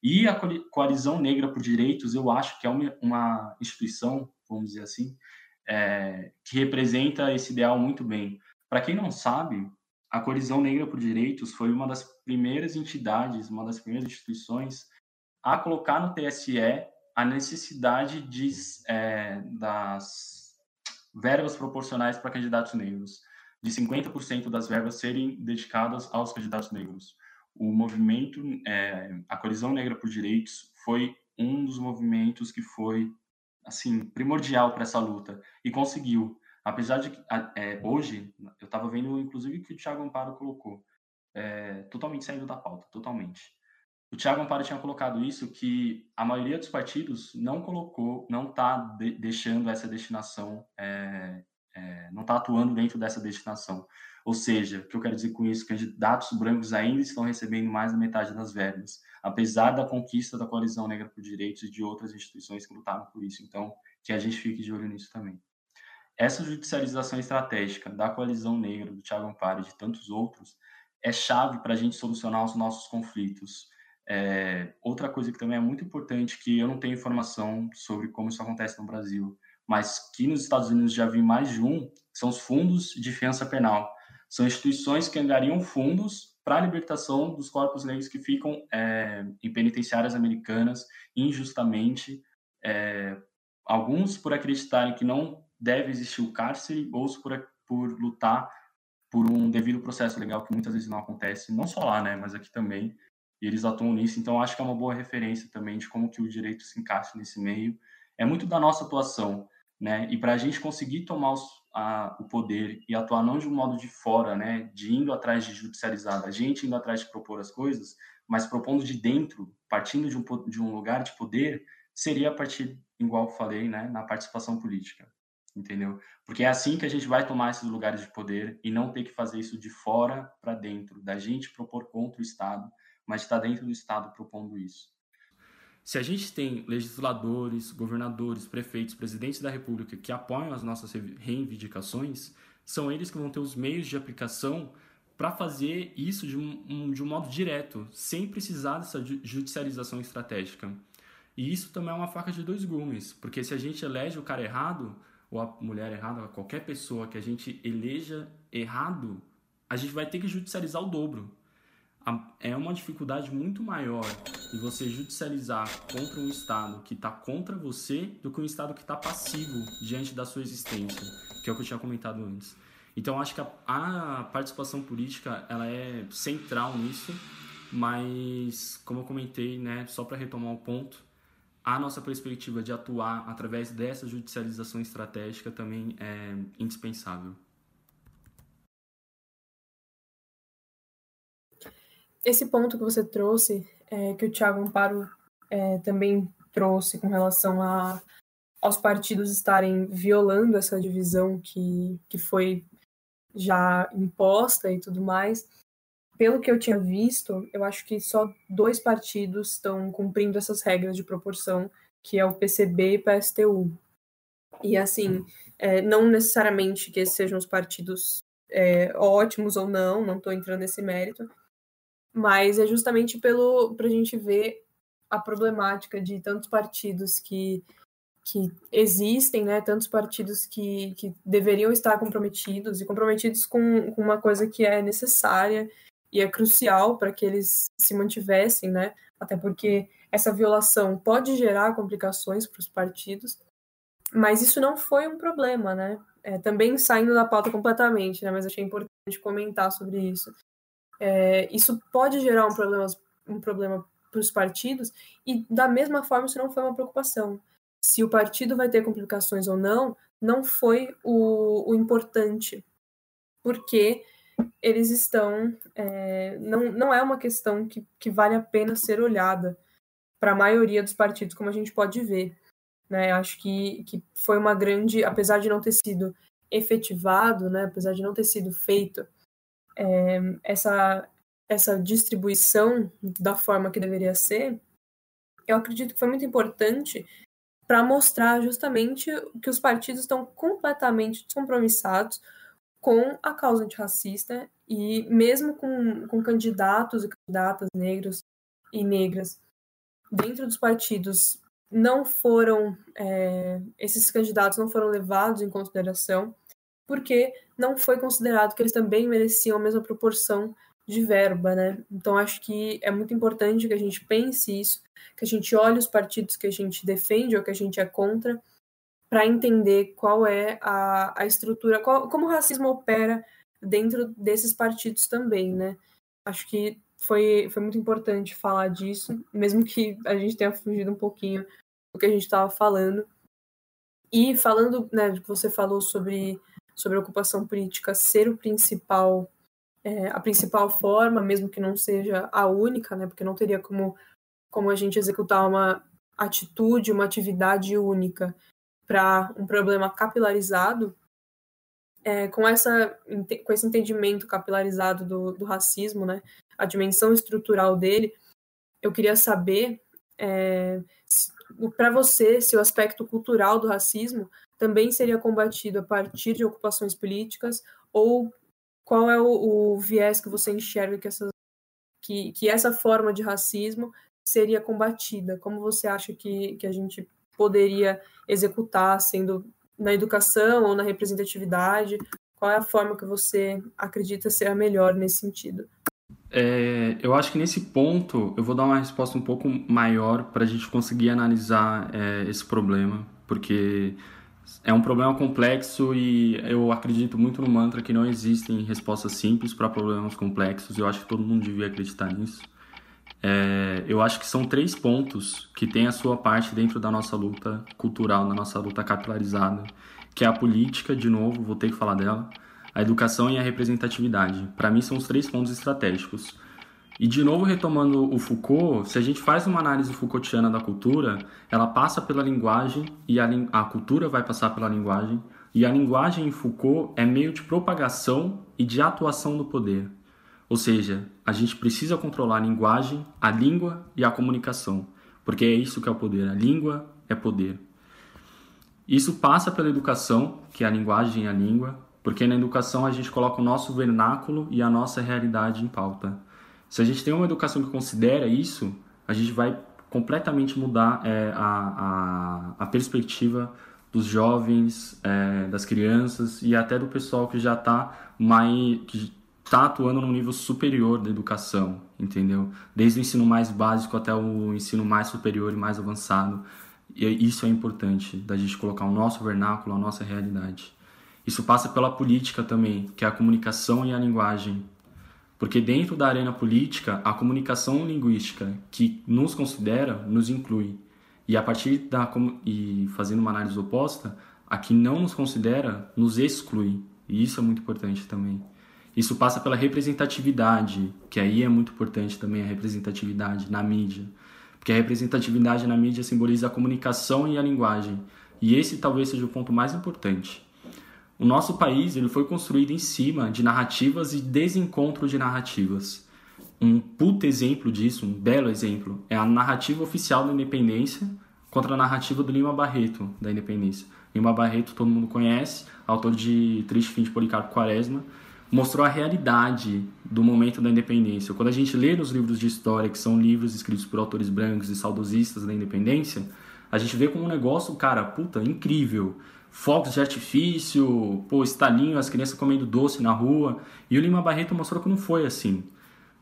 E a Coalizão Negra por Direitos, eu acho que é uma, uma instituição, vamos dizer assim, é, que representa esse ideal muito bem. Para quem não sabe, a Colisão Negra por Direitos foi uma das primeiras entidades, uma das primeiras instituições a colocar no TSE a necessidade de, é, das verbas proporcionais para candidatos negros, de 50% das verbas serem dedicadas aos candidatos negros. O movimento, é, a Colisão Negra por Direitos, foi um dos movimentos que foi assim primordial para essa luta e conseguiu. Apesar de que é, hoje eu estava vendo inclusive que o Thiago Amparo colocou é, totalmente saindo da pauta, totalmente. O Thiago Amparo tinha colocado isso que a maioria dos partidos não colocou, não está de, deixando essa destinação, é, é não está atuando dentro dessa destinação. Ou seja, o que eu quero dizer com isso? Candidatos brancos ainda estão recebendo mais da metade das verbas apesar da conquista da coalizão negra por direitos e de outras instituições que lutaram por isso. Então, que a gente fique de olho nisso também. Essa judicialização estratégica da coalizão negra, do Thiago Amparo e de tantos outros, é chave para a gente solucionar os nossos conflitos. É, outra coisa que também é muito importante, que eu não tenho informação sobre como isso acontece no Brasil, mas que nos Estados Unidos já vi mais de um, são os fundos de fiança penal. São instituições que angariam fundos para a libertação dos corpos negros que ficam é, em penitenciárias americanas injustamente, é, alguns por acreditarem que não deve existir o cárcere, ou por, por lutar por um devido processo legal que muitas vezes não acontece, não só lá, né, mas aqui também, e eles atuam nisso, então acho que é uma boa referência também de como que o direito se encaixa nesse meio. É muito da nossa atuação, né, e para a gente conseguir tomar os, a, o poder e atuar não de um modo de fora, né, de indo atrás de judicializar a gente, indo atrás de propor as coisas, mas propondo de dentro, partindo de um, de um lugar de poder, seria a partir, igual falei, né, na participação política, entendeu? Porque é assim que a gente vai tomar esses lugares de poder e não ter que fazer isso de fora para dentro, da gente propor contra o Estado, mas estar dentro do Estado propondo isso. Se a gente tem legisladores, governadores, prefeitos, presidentes da República que apoiam as nossas reivindicações, são eles que vão ter os meios de aplicação para fazer isso de um, de um modo direto, sem precisar dessa judicialização estratégica. E isso também é uma faca de dois gumes, porque se a gente elege o cara errado, ou a mulher errada, qualquer pessoa que a gente eleja errado, a gente vai ter que judicializar o dobro é uma dificuldade muito maior de você judicializar contra um Estado que está contra você do que um Estado que está passivo diante da sua existência, que é o que eu tinha comentado antes. Então, acho que a, a participação política ela é central nisso, mas, como eu comentei, né, só para retomar o ponto, a nossa perspectiva de atuar através dessa judicialização estratégica também é indispensável. Esse ponto que você trouxe, é, que o Thiago Amparo é, também trouxe com relação a, aos partidos estarem violando essa divisão que, que foi já imposta e tudo mais. Pelo que eu tinha visto, eu acho que só dois partidos estão cumprindo essas regras de proporção, que é o PCB e o PSTU. E assim, é, não necessariamente que esses sejam os partidos é, ótimos ou não, não estou entrando nesse mérito, mas é justamente pelo para a gente ver a problemática de tantos partidos que, que existem, né? Tantos partidos que, que deveriam estar comprometidos e comprometidos com, com uma coisa que é necessária e é crucial para que eles se mantivessem, né? Até porque essa violação pode gerar complicações para os partidos, mas isso não foi um problema, né? É, também saindo da pauta completamente, né? Mas achei importante comentar sobre isso. É, isso pode gerar um problema, um problema para os partidos, e da mesma forma isso não foi uma preocupação. Se o partido vai ter complicações ou não, não foi o, o importante, porque eles estão. É, não, não é uma questão que, que vale a pena ser olhada para a maioria dos partidos, como a gente pode ver. Né? Acho que, que foi uma grande. Apesar de não ter sido efetivado, né? apesar de não ter sido feito é, essa, essa distribuição da forma que deveria ser, eu acredito que foi muito importante para mostrar justamente que os partidos estão completamente descompromissados com a causa antirracista e mesmo com, com candidatos e candidatas negros e negras dentro dos partidos não foram é, esses candidatos não foram levados em consideração porque não foi considerado que eles também mereciam a mesma proporção de verba, né? Então acho que é muito importante que a gente pense isso, que a gente olhe os partidos que a gente defende ou que a gente é contra, para entender qual é a, a estrutura, qual, como o racismo opera dentro desses partidos também, né? Acho que foi, foi muito importante falar disso, mesmo que a gente tenha fugido um pouquinho do que a gente estava falando. E falando, né, que você falou sobre sobre a ocupação política ser o principal, é, a principal forma, mesmo que não seja a única, né, porque não teria como, como a gente executar uma atitude, uma atividade única para um problema capilarizado, é, com, essa, com esse entendimento capilarizado do, do racismo, né, a dimensão estrutural dele, eu queria saber é, para você se o aspecto cultural do racismo também seria combatido a partir de ocupações políticas ou qual é o, o viés que você enxerga que, essa que, que essa forma de racismo seria combatida? Como você acha que, que a gente poderia executar, sendo na educação ou na representatividade? Qual é a forma que você acredita ser a melhor nesse sentido? É, eu acho que nesse ponto eu vou dar uma resposta um pouco maior para a gente conseguir analisar é, esse problema, porque é um problema complexo e eu acredito muito no mantra que não existem respostas simples para problemas complexos. Eu acho que todo mundo devia acreditar nisso. É, eu acho que são três pontos que têm a sua parte dentro da nossa luta cultural, da nossa luta capilarizada, que é a política, de novo, vou ter que falar dela, a educação e a representatividade. Para mim, são os três pontos estratégicos. E de novo retomando o Foucault, se a gente faz uma análise Foucaultiana da cultura, ela passa pela linguagem e a, a cultura vai passar pela linguagem, e a linguagem em Foucault é meio de propagação e de atuação do poder. Ou seja, a gente precisa controlar a linguagem, a língua e a comunicação, porque é isso que é o poder. A língua é poder. Isso passa pela educação, que é a linguagem e a língua, porque na educação a gente coloca o nosso vernáculo e a nossa realidade em pauta. Se a gente tem uma educação que considera isso, a gente vai completamente mudar é, a, a, a, perspectiva dos jovens, é, das crianças e até do pessoal que já está mais que está atuando no nível superior da educação, entendeu? Desde o ensino mais básico até o ensino mais superior e mais avançado. E isso é importante, da gente colocar o nosso vernáculo, a nossa realidade. Isso passa pela política também, que é a comunicação e a linguagem, porque dentro da arena política, a comunicação linguística que nos considera nos inclui. E a partir da e fazendo uma análise oposta, a que não nos considera nos exclui. E isso é muito importante também. Isso passa pela representatividade, que aí é muito importante também a representatividade na mídia. Porque a representatividade na mídia simboliza a comunicação e a linguagem. E esse talvez seja o ponto mais importante. O nosso país ele foi construído em cima de narrativas e desencontro de narrativas. Um puto exemplo disso, um belo exemplo, é a narrativa oficial da independência contra a narrativa do Lima Barreto da independência. Lima Barreto todo mundo conhece, autor de Triste Fim de Policarpo Quaresma, mostrou a realidade do momento da independência. Quando a gente lê nos livros de história, que são livros escritos por autores brancos e saudosistas da independência, a gente vê como um negócio, cara, puta, incrível fogos de artifício, pô, estalinho, as crianças comendo doce na rua. E o Lima Barreto mostrou que não foi assim.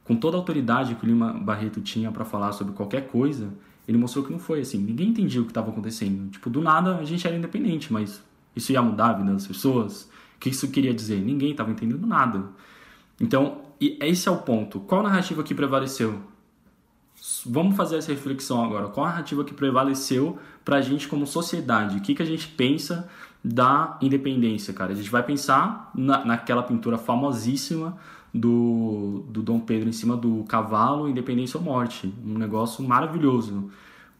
Com toda a autoridade que o Lima Barreto tinha para falar sobre qualquer coisa, ele mostrou que não foi assim. Ninguém entendia o que estava acontecendo. Tipo, do nada a gente era independente, mas isso ia mudar a vida das pessoas? O que isso queria dizer? Ninguém estava entendendo nada. Então, esse é o ponto. Qual narrativa que prevaleceu? Vamos fazer essa reflexão agora. Qual a narrativa que prevaleceu para a gente como sociedade? O que, que a gente pensa da independência, cara? A gente vai pensar na, naquela pintura famosíssima do, do Dom Pedro em cima do cavalo, independência ou morte. Um negócio maravilhoso.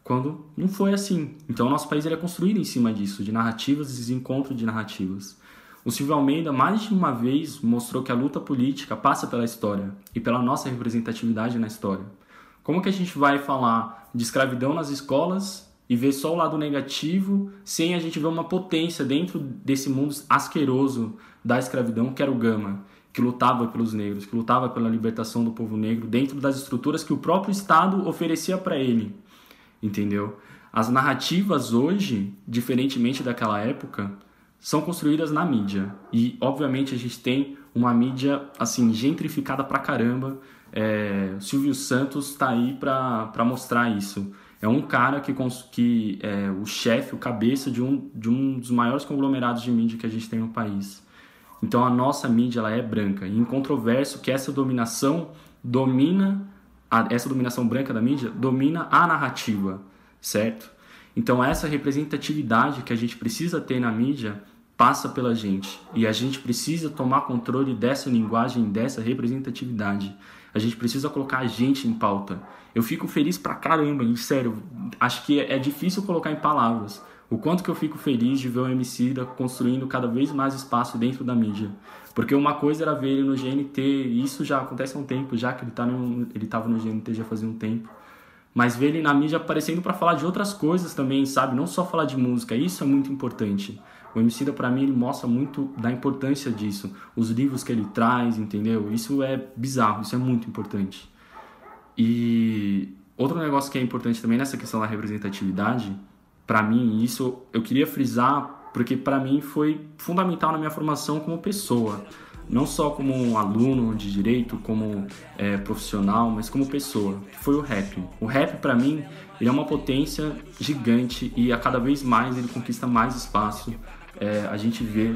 Quando não foi assim. Então, nosso país ele é construído em cima disso, de narrativas e desencontro de narrativas. O Silvio Almeida, mais de uma vez, mostrou que a luta política passa pela história e pela nossa representatividade na história. Como que a gente vai falar de escravidão nas escolas e ver só o lado negativo sem a gente ver uma potência dentro desse mundo asqueroso da escravidão que era o Gama, que lutava pelos negros, que lutava pela libertação do povo negro dentro das estruturas que o próprio Estado oferecia para ele, entendeu? As narrativas hoje, diferentemente daquela época, são construídas na mídia. E, obviamente, a gente tem uma mídia, assim, gentrificada pra caramba, é, Silvio Santos está aí para mostrar isso. É um cara que, que é o chefe, o cabeça de um, de um dos maiores conglomerados de mídia que a gente tem no país. Então a nossa mídia ela é branca. E incontroverso que essa dominação domina, a, essa dominação branca da mídia domina a narrativa, certo? Então essa representatividade que a gente precisa ter na mídia passa pela gente. E a gente precisa tomar controle dessa linguagem, dessa representatividade. A gente precisa colocar a gente em pauta. Eu fico feliz pra caramba, e sério, acho que é difícil colocar em palavras o quanto que eu fico feliz de ver o MC construindo cada vez mais espaço dentro da mídia. Porque uma coisa era ver ele no GNT, e isso já acontece há um tempo, já que ele, tá no, ele tava no GNT já fazia um tempo. Mas ver ele na mídia aparecendo para falar de outras coisas também, sabe? Não só falar de música, isso é muito importante. O Emicida, para mim, ele mostra muito da importância disso. Os livros que ele traz, entendeu? Isso é bizarro, isso é muito importante. E outro negócio que é importante também nessa questão da representatividade, para mim, isso eu queria frisar, porque para mim foi fundamental na minha formação como pessoa. Não só como um aluno de direito, como é, profissional, mas como pessoa. Foi o rap. O rap, para mim, ele é uma potência gigante e a cada vez mais ele conquista mais espaço é, a gente vê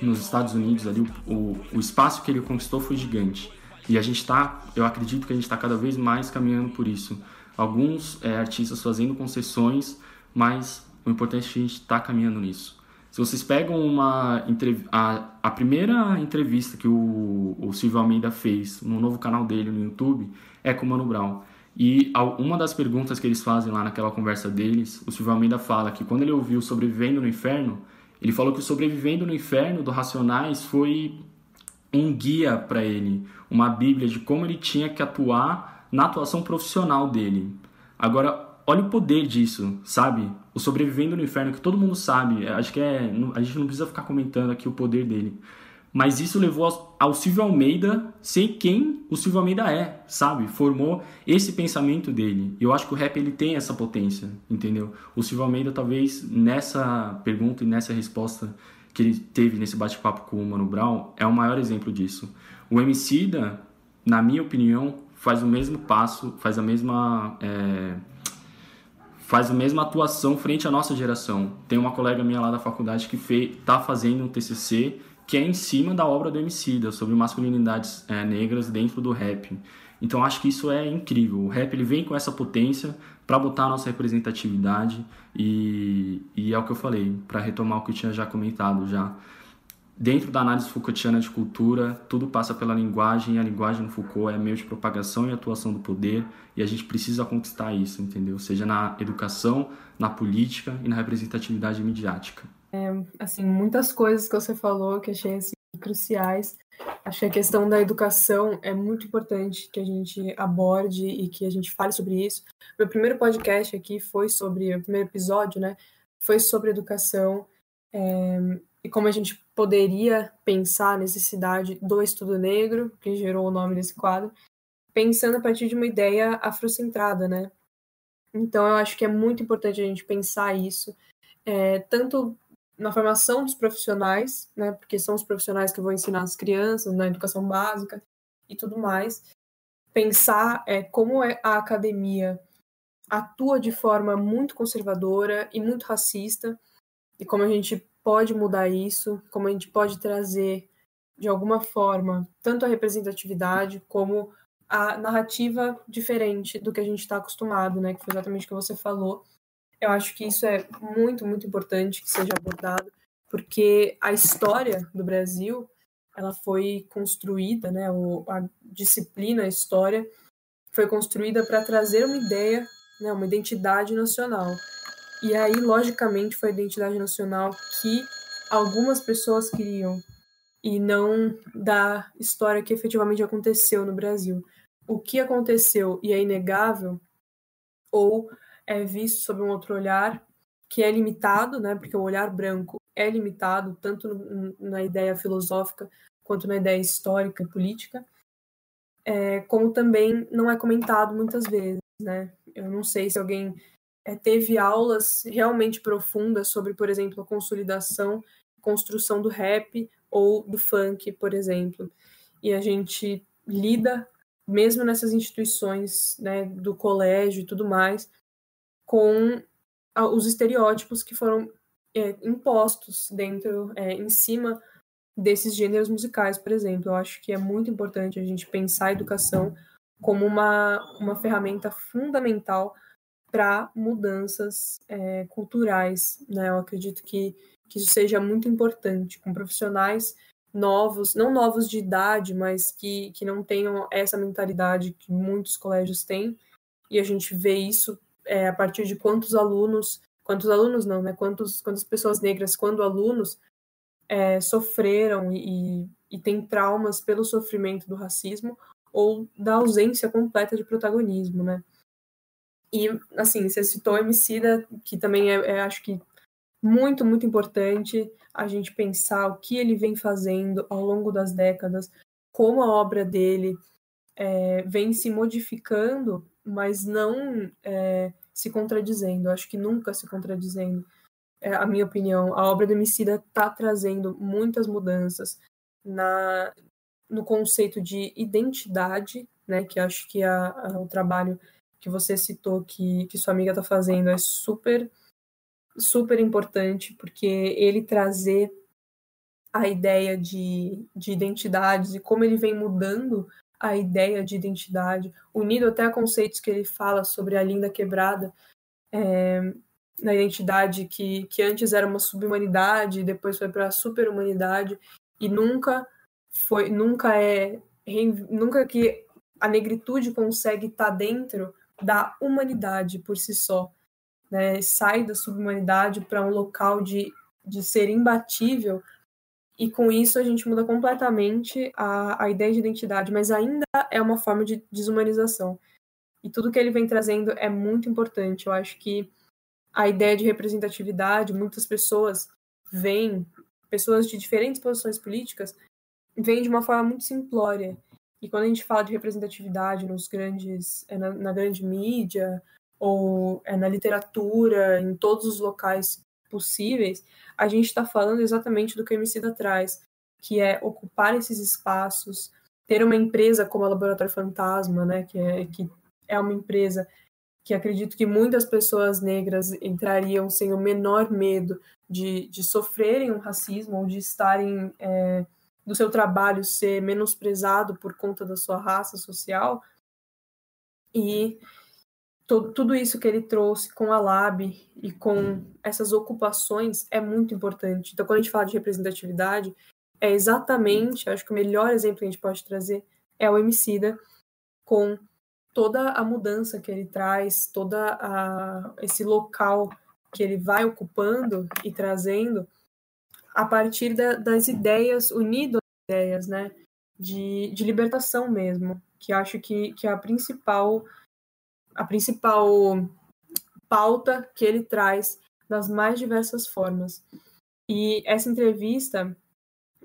nos Estados Unidos ali o, o, o, espaço que ele conquistou foi gigante. E a gente está, eu acredito que a gente está cada vez mais caminhando por isso. Alguns é, artistas fazendo concessões, mas o importante é que a gente está caminhando nisso. Se vocês pegam uma a, a primeira entrevista que o, o Silvio Almeida fez no novo canal dele no YouTube é com o Mano Brown. E uma das perguntas que eles fazem lá naquela conversa deles, o Silvio Almeida fala que quando ele ouviu Sobrevivendo no Inferno, ele falou que o Sobrevivendo no Inferno do Racionais foi um guia para ele, uma bíblia de como ele tinha que atuar na atuação profissional dele. Agora, olha o poder disso, sabe? O Sobrevivendo no Inferno, que todo mundo sabe, acho que é. A gente não precisa ficar comentando aqui o poder dele. Mas isso levou ao, Silvio Almeida ser quem o Silvio Almeida é, sabe? Formou esse pensamento dele. Eu acho que o rap ele tem essa potência, entendeu? O Silvio Almeida, talvez, nessa pergunta e nessa resposta que ele teve nesse bate-papo com o Mano Brown, é o maior exemplo disso. O Emicida, na minha opinião, faz o mesmo passo, faz a mesma... É, faz a mesma atuação frente à nossa geração. Tem uma colega minha lá da faculdade que está fazendo um TCC que é em cima da obra do Emicida, sobre masculinidades é, negras dentro do rap. Então acho que isso é incrível. O rap ele vem com essa potência para botar a nossa representatividade e, e é o que eu falei, para retomar o que eu tinha já comentado já. Dentro da análise Foucaultiana de cultura, tudo passa pela linguagem, e a linguagem no Foucault é meio de propagação e atuação do poder, e a gente precisa conquistar isso, entendeu? Seja na educação, na política e na representatividade midiática. É, assim, muitas coisas que você falou que achei assim, cruciais. Acho que a questão da educação é muito importante que a gente aborde e que a gente fale sobre isso. Meu primeiro podcast aqui foi sobre, o primeiro episódio, né, foi sobre educação. É, e como a gente poderia pensar a necessidade do estudo negro, que gerou o nome desse quadro, pensando a partir de uma ideia afrocentrada, né? Então, eu acho que é muito importante a gente pensar isso, é, tanto na formação dos profissionais, né? Porque são os profissionais que vão ensinar as crianças na educação básica e tudo mais. Pensar é, como é a academia atua de forma muito conservadora e muito racista, e como a gente pode mudar isso, como a gente pode trazer de alguma forma tanto a representatividade como a narrativa diferente do que a gente está acostumado, né? Que foi exatamente o que você falou. Eu acho que isso é muito, muito importante que seja abordado, porque a história do Brasil ela foi construída, né? A disciplina, a história, foi construída para trazer uma ideia, né? Uma identidade nacional. E aí, logicamente, foi a identidade nacional que algumas pessoas queriam e não da história que efetivamente aconteceu no Brasil. O que aconteceu e é inegável, ou é visto sob um outro olhar, que é limitado, né, porque o olhar branco é limitado, tanto no, na ideia filosófica quanto na ideia histórica e política, é, como também não é comentado muitas vezes. Né? Eu não sei se alguém é, teve aulas realmente profundas sobre, por exemplo, a consolidação, construção do rap ou do funk, por exemplo. E a gente lida, mesmo nessas instituições né, do colégio e tudo mais, com os estereótipos que foram é, impostos dentro, é, em cima desses gêneros musicais, por exemplo. Eu acho que é muito importante a gente pensar a educação como uma, uma ferramenta fundamental para mudanças é, culturais. Né? Eu acredito que, que isso seja muito importante, com profissionais novos, não novos de idade, mas que, que não tenham essa mentalidade que muitos colégios têm, e a gente vê isso é, a partir de quantos alunos, quantos alunos não, né? Quantos, quantas pessoas negras, quando alunos, é, sofreram e, e têm traumas pelo sofrimento do racismo ou da ausência completa de protagonismo, né? E, assim, você citou Emicida, que também é, é, acho que, muito, muito importante a gente pensar o que ele vem fazendo ao longo das décadas, como a obra dele é, vem se modificando, mas não é, se contradizendo. Acho que nunca se contradizendo. É a minha opinião. A obra do Emicida está trazendo muitas mudanças na, no conceito de identidade, né, que acho que a, a, o trabalho que você citou que, que sua amiga está fazendo é super, super importante, porque ele trazer a ideia de, de identidades e como ele vem mudando a ideia de identidade, unido até a conceitos que ele fala sobre a linda quebrada, é, na identidade que, que antes era uma subhumanidade, depois foi para a superhumanidade, e nunca foi, nunca é, nunca que a negritude consegue estar tá dentro da humanidade por si só, né? Sai da subhumanidade para um local de, de ser imbatível e com isso a gente muda completamente a, a ideia de identidade, mas ainda é uma forma de desumanização. E tudo que ele vem trazendo é muito importante. Eu acho que a ideia de representatividade, muitas pessoas veem, pessoas de diferentes posições políticas, vêm de uma forma muito simplória. E quando a gente fala de representatividade nos grandes, é na, na grande mídia, ou é na literatura, em todos os locais possíveis, a gente está falando exatamente do que o Emicida traz, que é ocupar esses espaços, ter uma empresa como a Laboratório Fantasma, né, que é, que é uma empresa que acredito que muitas pessoas negras entrariam sem o menor medo de, de sofrerem um racismo ou de estarem é, do seu trabalho ser menosprezado por conta da sua raça social. E to, tudo isso que ele trouxe com a Lab e com essas ocupações é muito importante. Então, quando a gente fala de representatividade, é exatamente, acho que o melhor exemplo que a gente pode trazer é o Emicida com toda a mudança que ele traz, toda a, esse local que ele vai ocupando e trazendo a partir da, das ideias, unido às ideias, né, de, de libertação mesmo, que acho que, que é a principal a principal pauta que ele traz das mais diversas formas. E essa entrevista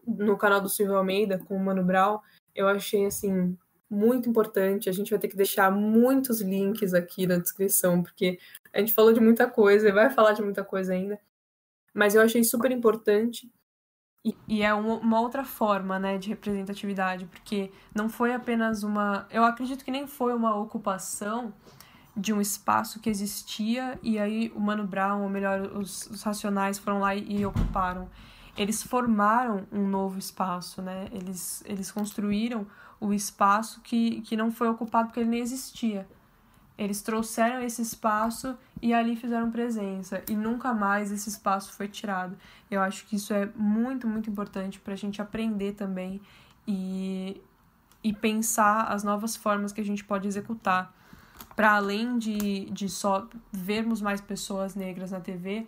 no canal do Silvio Almeida com o Mano Brown, eu achei assim muito importante. A gente vai ter que deixar muitos links aqui na descrição, porque a gente falou de muita coisa e vai falar de muita coisa ainda. Mas eu achei super importante. E, e é uma, outra forma, né, de representatividade, porque não foi apenas uma. Eu acredito que nem foi uma ocupação de um espaço que existia e aí o Mano Brown, ou melhor, os, os Racionais foram lá e, e, ocuparam. Eles formaram um novo espaço, né? Eles, eles construíram o espaço que, que não foi ocupado porque ele nem existia. Eles trouxeram esse espaço e ali fizeram presença e nunca mais esse espaço foi tirado. Eu acho que isso é muito, muito importante para a gente aprender também e, e pensar as novas formas que a gente pode executar para além de, de só vermos mais pessoas negras na TV,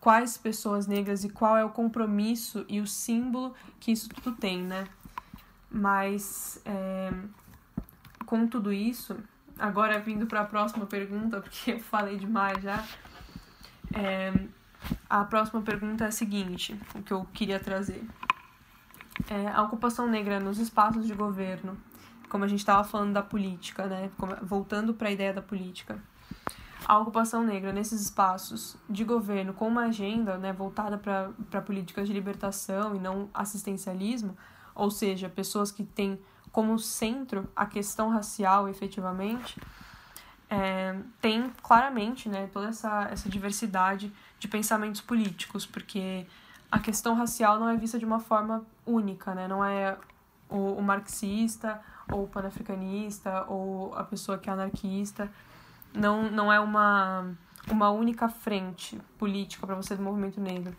quais pessoas negras e qual é o compromisso e o símbolo que isso tudo tem, né? Mas é, com tudo isso, agora vindo para a próxima pergunta, porque eu falei demais já. É, a próxima pergunta é a seguinte, o que eu queria trazer. É, a ocupação negra nos espaços de governo como a gente estava falando da política, né? Voltando para a ideia da política. A ocupação negra nesses espaços de governo com uma agenda né, voltada para políticas de libertação e não assistencialismo, ou seja, pessoas que têm como centro a questão racial efetivamente, é, tem claramente né, toda essa, essa diversidade de pensamentos políticos, porque a questão racial não é vista de uma forma única, né? não é o, o marxista ou panafricanista ou a pessoa que é anarquista. Não, não é uma, uma única frente política para você do movimento negro,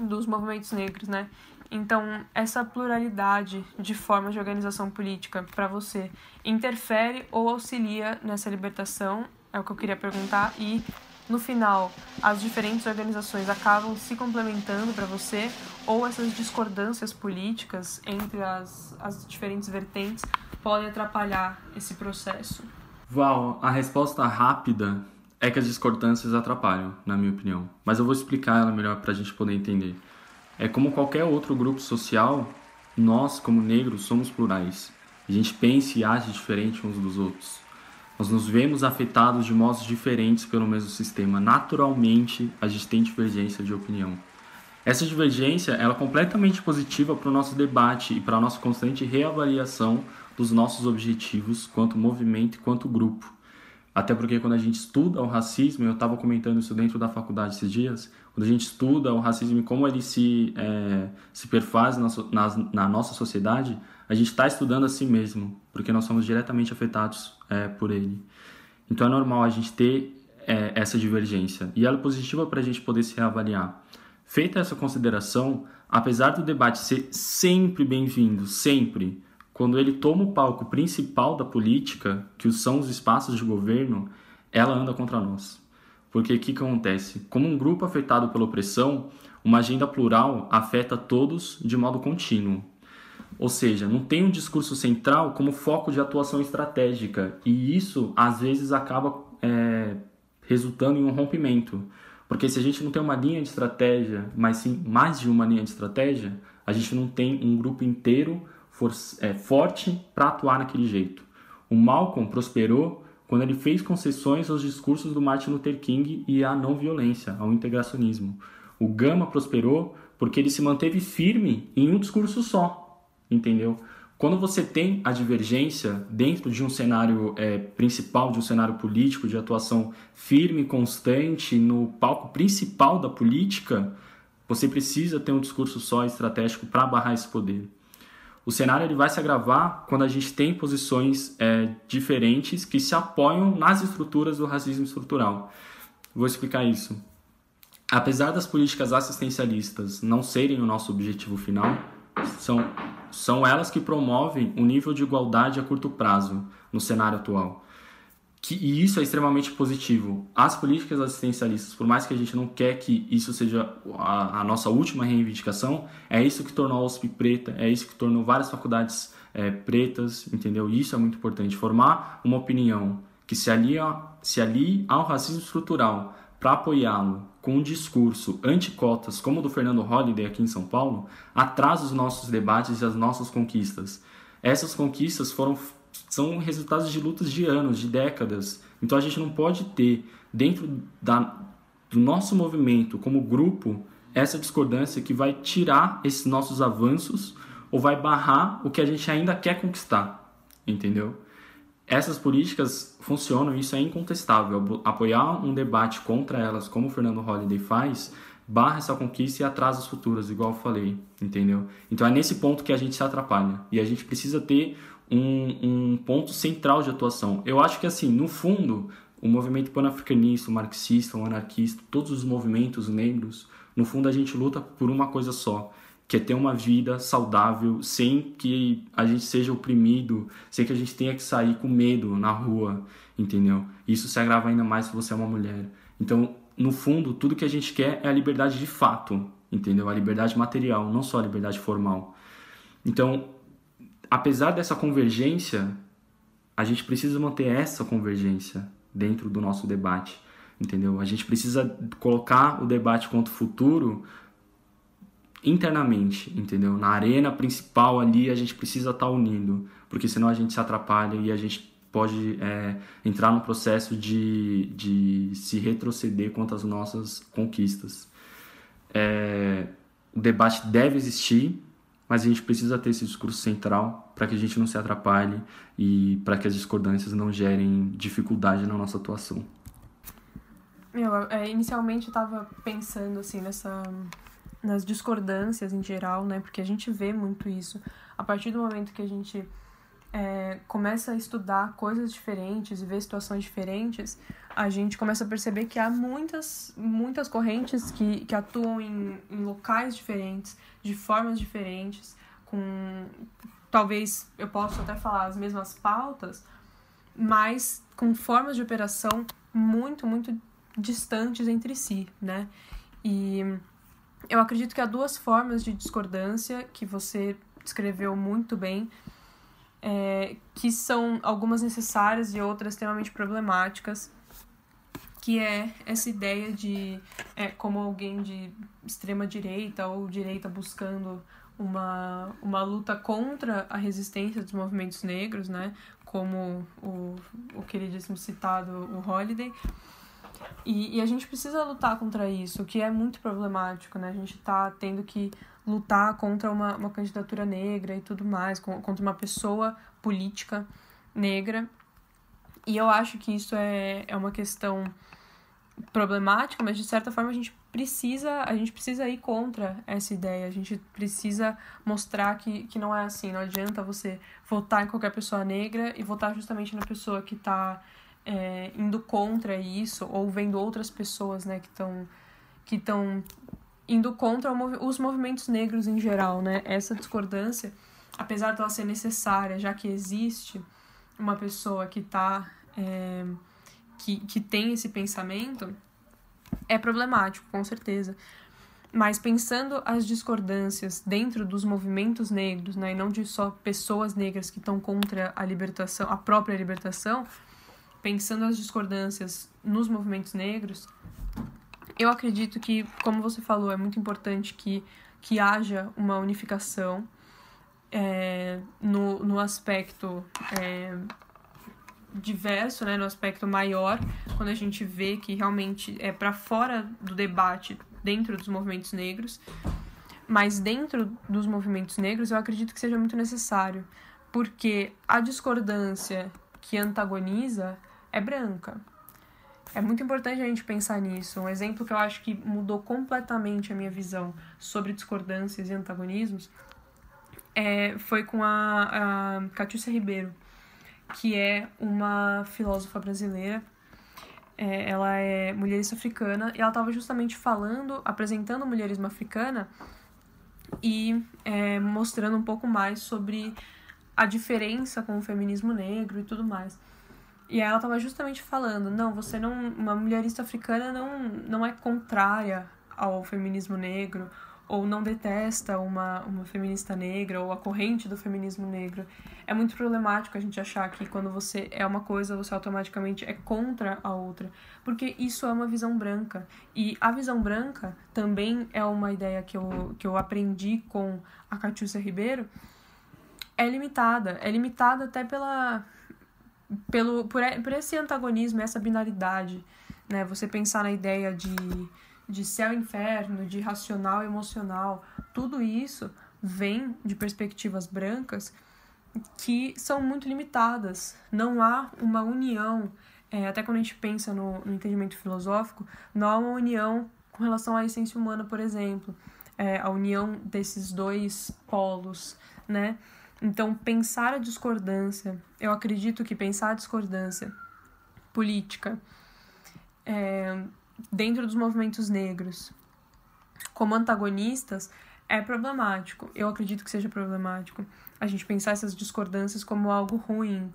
dos movimentos negros, né? Então, essa pluralidade de formas de organização política para você interfere ou auxilia nessa libertação? É o que eu queria perguntar. E, no final, as diferentes organizações acabam se complementando para você ou essas discordâncias políticas entre as, as diferentes vertentes podem atrapalhar esse processo? Val, a resposta rápida é que as discordâncias atrapalham, na minha opinião. Mas eu vou explicar ela melhor para a gente poder entender. É como qualquer outro grupo social, nós, como negros, somos plurais. A gente pensa e age diferente uns dos outros. Nós nos vemos afetados de modos diferentes pelo mesmo sistema. Naturalmente, a gente tem divergência de opinião. Essa divergência ela é completamente positiva para o nosso debate e para a nossa constante reavaliação dos nossos objetivos quanto movimento e quanto grupo. Até porque quando a gente estuda o racismo, eu estava comentando isso dentro da faculdade esses dias, quando a gente estuda o racismo e como ele se, é, se perfaz na, na, na, nossa sociedade, a gente está estudando a si mesmo, porque nós somos diretamente afetados é, por ele. Então é normal a gente ter é, essa divergência. E ela é positiva para a gente poder se reavaliar. Feita essa consideração, apesar do debate ser sempre bem-vindo, sempre, quando ele toma o palco principal da política, que são os espaços de governo, ela anda contra nós. Porque o que, que acontece? Como um grupo afetado pela opressão, uma agenda plural afeta todos de modo contínuo. Ou seja, não tem um discurso central como foco de atuação estratégica. E isso, às vezes, acaba é, resultando em um rompimento. Porque se a gente não tem uma linha de estratégia, mas sim mais de uma linha de estratégia, a gente não tem um grupo inteiro for, é, forte para atuar naquele jeito. O Malcolm prosperou quando ele fez concessões aos discursos do Martin Luther King e à não violência, ao integracionismo. O Gama prosperou porque ele se manteve firme em um discurso só, entendeu? Quando você tem a divergência dentro de um cenário é, principal, de um cenário político, de atuação firme, constante, no palco principal da política, você precisa ter um discurso só estratégico para barrar esse poder. O cenário ele vai se agravar quando a gente tem posições é, diferentes que se apoiam nas estruturas do racismo estrutural. Vou explicar isso. Apesar das políticas assistencialistas não serem o nosso objetivo final, são, são elas que promovem o nível de igualdade a curto prazo no cenário atual. Que, e isso é extremamente positivo. As políticas assistencialistas, por mais que a gente não quer que isso seja a, a nossa última reivindicação, é isso que tornou a USP preta, é isso que tornou várias faculdades é, pretas, entendeu? Isso é muito importante. Formar uma opinião que se alia, se alie ao racismo estrutural para apoiá-lo com um discurso anti-cotas, como o do Fernando Holliday aqui em São Paulo, atrasa os nossos debates e as nossas conquistas. Essas conquistas foram são resultados de lutas de anos, de décadas. Então a gente não pode ter dentro da, do nosso movimento como grupo essa discordância que vai tirar esses nossos avanços ou vai barrar o que a gente ainda quer conquistar, entendeu? Essas políticas funcionam, isso é incontestável. Apoiar um debate contra elas, como o Fernando Holliday faz, barra essa conquista e atrasa as futuras, igual eu falei, entendeu? Então é nesse ponto que a gente se atrapalha e a gente precisa ter um, um ponto central de atuação. Eu acho que, assim, no fundo, o movimento pan-africanista, o marxista, o anarquista, todos os movimentos negros, no fundo a gente luta por uma coisa só, que é ter uma vida saudável sem que a gente seja oprimido, sem que a gente tenha que sair com medo na rua, entendeu? Isso se agrava ainda mais se você é uma mulher. Então, no fundo, tudo que a gente quer é a liberdade de fato, entendeu? A liberdade material, não só a liberdade formal. Então, apesar dessa convergência, a gente precisa manter essa convergência dentro do nosso debate, entendeu? A gente precisa colocar o debate contra o futuro internamente, entendeu? Na arena principal ali a gente precisa estar tá unindo, porque senão a gente se atrapalha e a gente pode é, entrar num processo de, de se retroceder quanto às nossas conquistas. É, o debate deve existir, mas a gente precisa ter esse discurso central para que a gente não se atrapalhe e para que as discordâncias não gerem dificuldade na nossa atuação. Eu, é, inicialmente eu estava pensando assim nessa nas discordâncias em geral, né? Porque a gente vê muito isso a partir do momento que a gente é, começa a estudar coisas diferentes e ver situações diferentes, a gente começa a perceber que há muitas, muitas correntes que, que atuam em, em locais diferentes, de formas diferentes, com talvez eu possa até falar as mesmas pautas, mas com formas de operação muito, muito distantes entre si, né? E eu acredito que há duas formas de discordância que você descreveu muito bem é, que são algumas necessárias e outras extremamente problemáticas, que é essa ideia de, é, como alguém de extrema direita ou direita buscando uma, uma luta contra a resistência dos movimentos negros, né, como o, o queridíssimo citado, o Holiday, e, e, a gente precisa lutar contra isso, que é muito problemático, né? A gente tá tendo que lutar contra uma, uma candidatura negra e tudo mais, contra uma pessoa política negra. E eu acho que isso é, é uma questão problemática, mas de certa forma a gente precisa, a gente precisa ir contra essa ideia. A gente precisa mostrar que, que não é assim. Não adianta você votar em qualquer pessoa negra e votar justamente na pessoa que está é, indo contra isso ou vendo outras pessoas, né, que estão que estão indo contra os movimentos negros em geral, né? Essa discordância, apesar dela ser necessária, já que existe uma pessoa que está é, que, que tem esse pensamento, é problemático, com certeza. Mas pensando as discordâncias dentro dos movimentos negros, né, e não de só pessoas negras que estão contra a libertação, a própria libertação, pensando as discordâncias nos movimentos negros, eu acredito que, como você falou, é muito importante que, que haja uma unificação é, no, no aspecto é, diverso, né, no aspecto maior, quando a gente vê que realmente é para fora do debate dentro dos movimentos negros, mas dentro dos movimentos negros eu acredito que seja muito necessário, porque a discordância que antagoniza é branca. É muito importante a gente pensar nisso. Um exemplo que eu acho que mudou completamente a minha visão sobre discordâncias e antagonismos é, foi com a, a Catiúcia Ribeiro que é uma filósofa brasileira. É, ela é mulherista africana e ela estava justamente falando, apresentando o mulherismo africana e é, mostrando um pouco mais sobre a diferença com o feminismo negro e tudo mais. E ela estava justamente falando, não, você não, uma mulherista africana não, não é contrária ao feminismo negro ou não detesta uma, uma feminista negra ou a corrente do feminismo negro. É muito problemático a gente achar que quando você é uma coisa, você automaticamente é contra a outra, porque isso é uma visão branca. E a visão branca também é uma ideia que eu, que eu aprendi com a Catiúcia Ribeiro, é limitada. É limitada até pela, pelo, por, por esse antagonismo, essa binaridade. Né? Você pensar na ideia de de céu e inferno, de racional e emocional, tudo isso vem de perspectivas brancas que são muito limitadas. Não há uma união, é, até quando a gente pensa no, no, entendimento filosófico, não há uma união com relação à essência humana, por exemplo, é, a união desses dois polos, né? Então, pensar a discordância, eu acredito que pensar a discordância política é, dentro dos movimentos negros como antagonistas é problemático. Eu acredito que seja problemático a gente pensar essas discordâncias como algo ruim.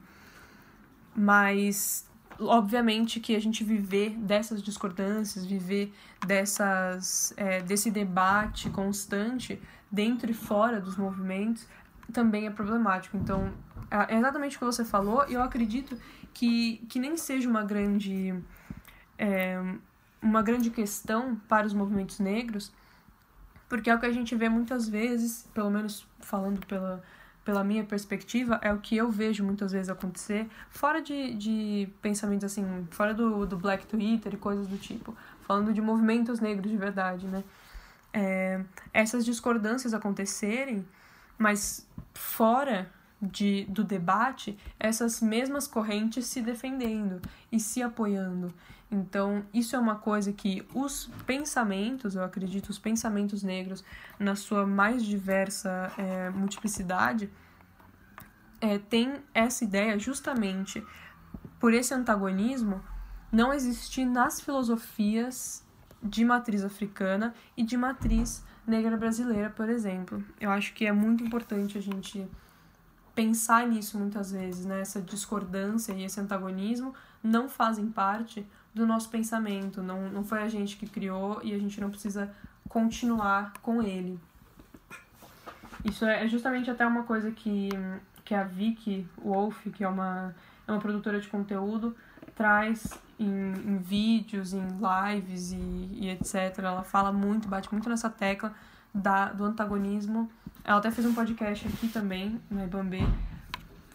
Mas obviamente que a gente viver dessas discordâncias, viver dessas é, desse debate constante dentro e fora dos movimentos também é problemático. Então, é exatamente o que você falou, e eu acredito que, que nem seja uma grande é, uma grande questão para os movimentos negros, porque é o que a gente vê muitas vezes, pelo menos falando pela, pela minha perspectiva, é o que eu vejo muitas vezes acontecer, fora de, de pensamentos assim, fora do, do Black Twitter e coisas do tipo, falando de movimentos negros de verdade, né? É, essas discordâncias acontecerem, mas fora de, do debate, essas mesmas correntes se defendendo e se apoiando. Então, isso é uma coisa que os pensamentos, eu acredito, os pensamentos negros, na sua mais diversa é, multiplicidade, é, tem essa ideia justamente por esse antagonismo não existir nas filosofias de matriz africana e de matriz negra brasileira, por exemplo. Eu acho que é muito importante a gente pensar nisso muitas vezes, né? Essa discordância e esse antagonismo não fazem parte do nosso pensamento, não, não foi a gente que criou e a gente não precisa continuar com ele. Isso é justamente até uma coisa que, que a Vicky Wolf, que é uma, é uma produtora de conteúdo, traz em, em vídeos, em lives e, e etc. Ela fala muito, bate muito nessa tecla da, do antagonismo. Ela até fez um podcast aqui também, no Ibambê,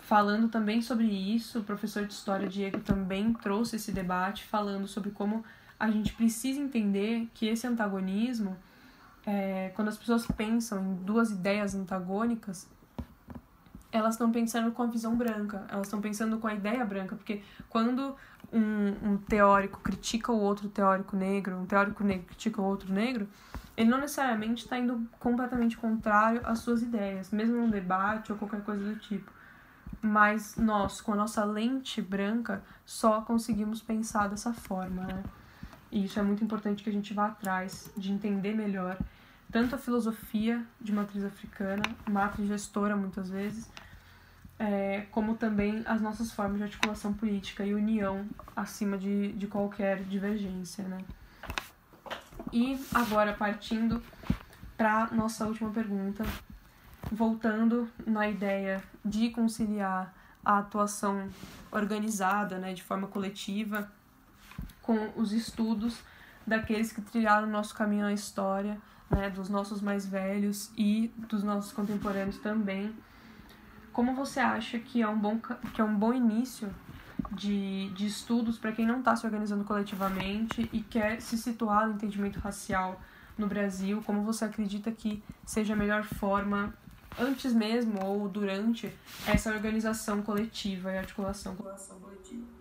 falando também sobre isso. O professor de história Diego também trouxe esse debate, falando sobre como a gente precisa entender que esse antagonismo, é, quando as pessoas pensam em duas ideias antagônicas, elas estão pensando com a visão branca, elas estão pensando com a ideia branca, porque quando um, um teórico critica o outro teórico negro, um teórico negro critica o outro negro, ele não necessariamente está indo completamente contrário às suas ideias, mesmo num debate ou qualquer coisa do tipo. Mas nós, com a nossa lente branca, só conseguimos pensar dessa forma, né? E isso é muito importante que a gente vá atrás de entender melhor tanto a filosofia de matriz africana, matriz gestora muitas vezes, é, como também as nossas formas de articulação política e união acima de, de qualquer divergência. Né? E agora, partindo para nossa última pergunta, voltando na ideia de conciliar a atuação organizada, né, de forma coletiva, com os estudos daqueles que trilharam o nosso caminho na história, né, dos nossos mais velhos e dos nossos contemporâneos também. Como você acha que é um bom, que é um bom início de, de estudos para quem não está se organizando coletivamente e quer se situar no entendimento racial no Brasil? Como você acredita que seja a melhor forma, antes mesmo ou durante, essa organização coletiva e articulação coletiva?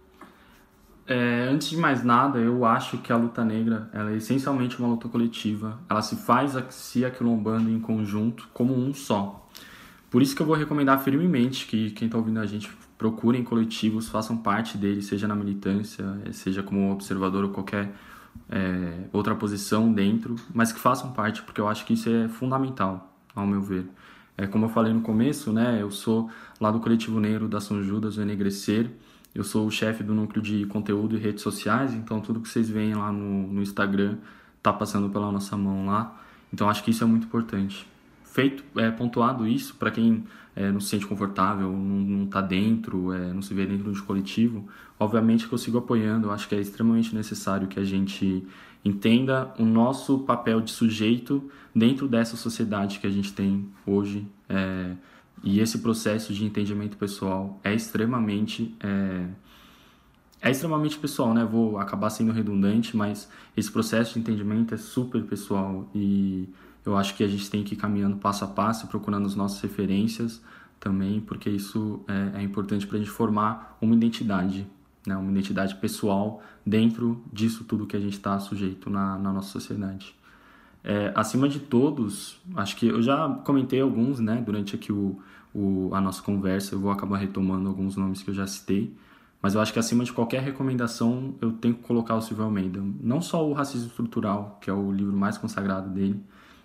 É, antes de mais nada, eu acho que a luta negra é essencialmente uma luta coletiva. Ela se faz se aquilombando em conjunto como um só. Por isso que eu vou recomendar firmemente que quem está ouvindo a gente procurem coletivos, façam parte deles, seja na militância, seja como observador ou qualquer é, outra posição dentro, mas que façam parte, porque eu acho que isso é fundamental, ao meu ver. É, como eu falei no começo, né, eu sou lá do coletivo negro da São Judas, o Enegrecer, eu sou o chefe do núcleo de conteúdo e redes sociais, então tudo que vocês veem lá no, no Instagram tá passando pela nossa mão lá. Então acho que isso é muito importante. Feito, é, pontuado isso, para quem é, não se sente confortável, não, não tá dentro, é, não se vê dentro de coletivo, obviamente que eu sigo apoiando, eu acho que é extremamente necessário que a gente entenda o nosso papel de sujeito dentro dessa sociedade que a gente tem hoje. É, e esse processo de entendimento pessoal é extremamente é, é extremamente pessoal, né? Vou acabar sendo redundante, mas esse processo de entendimento é super pessoal e eu acho que a gente tem que ir caminhando passo a passo, procurando as nossas referências também, porque isso é, é importante para a gente formar uma identidade, né? Uma identidade pessoal dentro disso tudo que a gente está sujeito na, na nossa sociedade. É, acima de todos, acho que eu já comentei alguns, né, durante aqui o, o, a nossa conversa, eu vou acabar retomando alguns nomes que eu já citei, mas eu acho que acima de qualquer recomendação eu tenho que colocar o Silvio Almeida. Não só o Racismo Estrutural, que é o livro mais consagrado dele,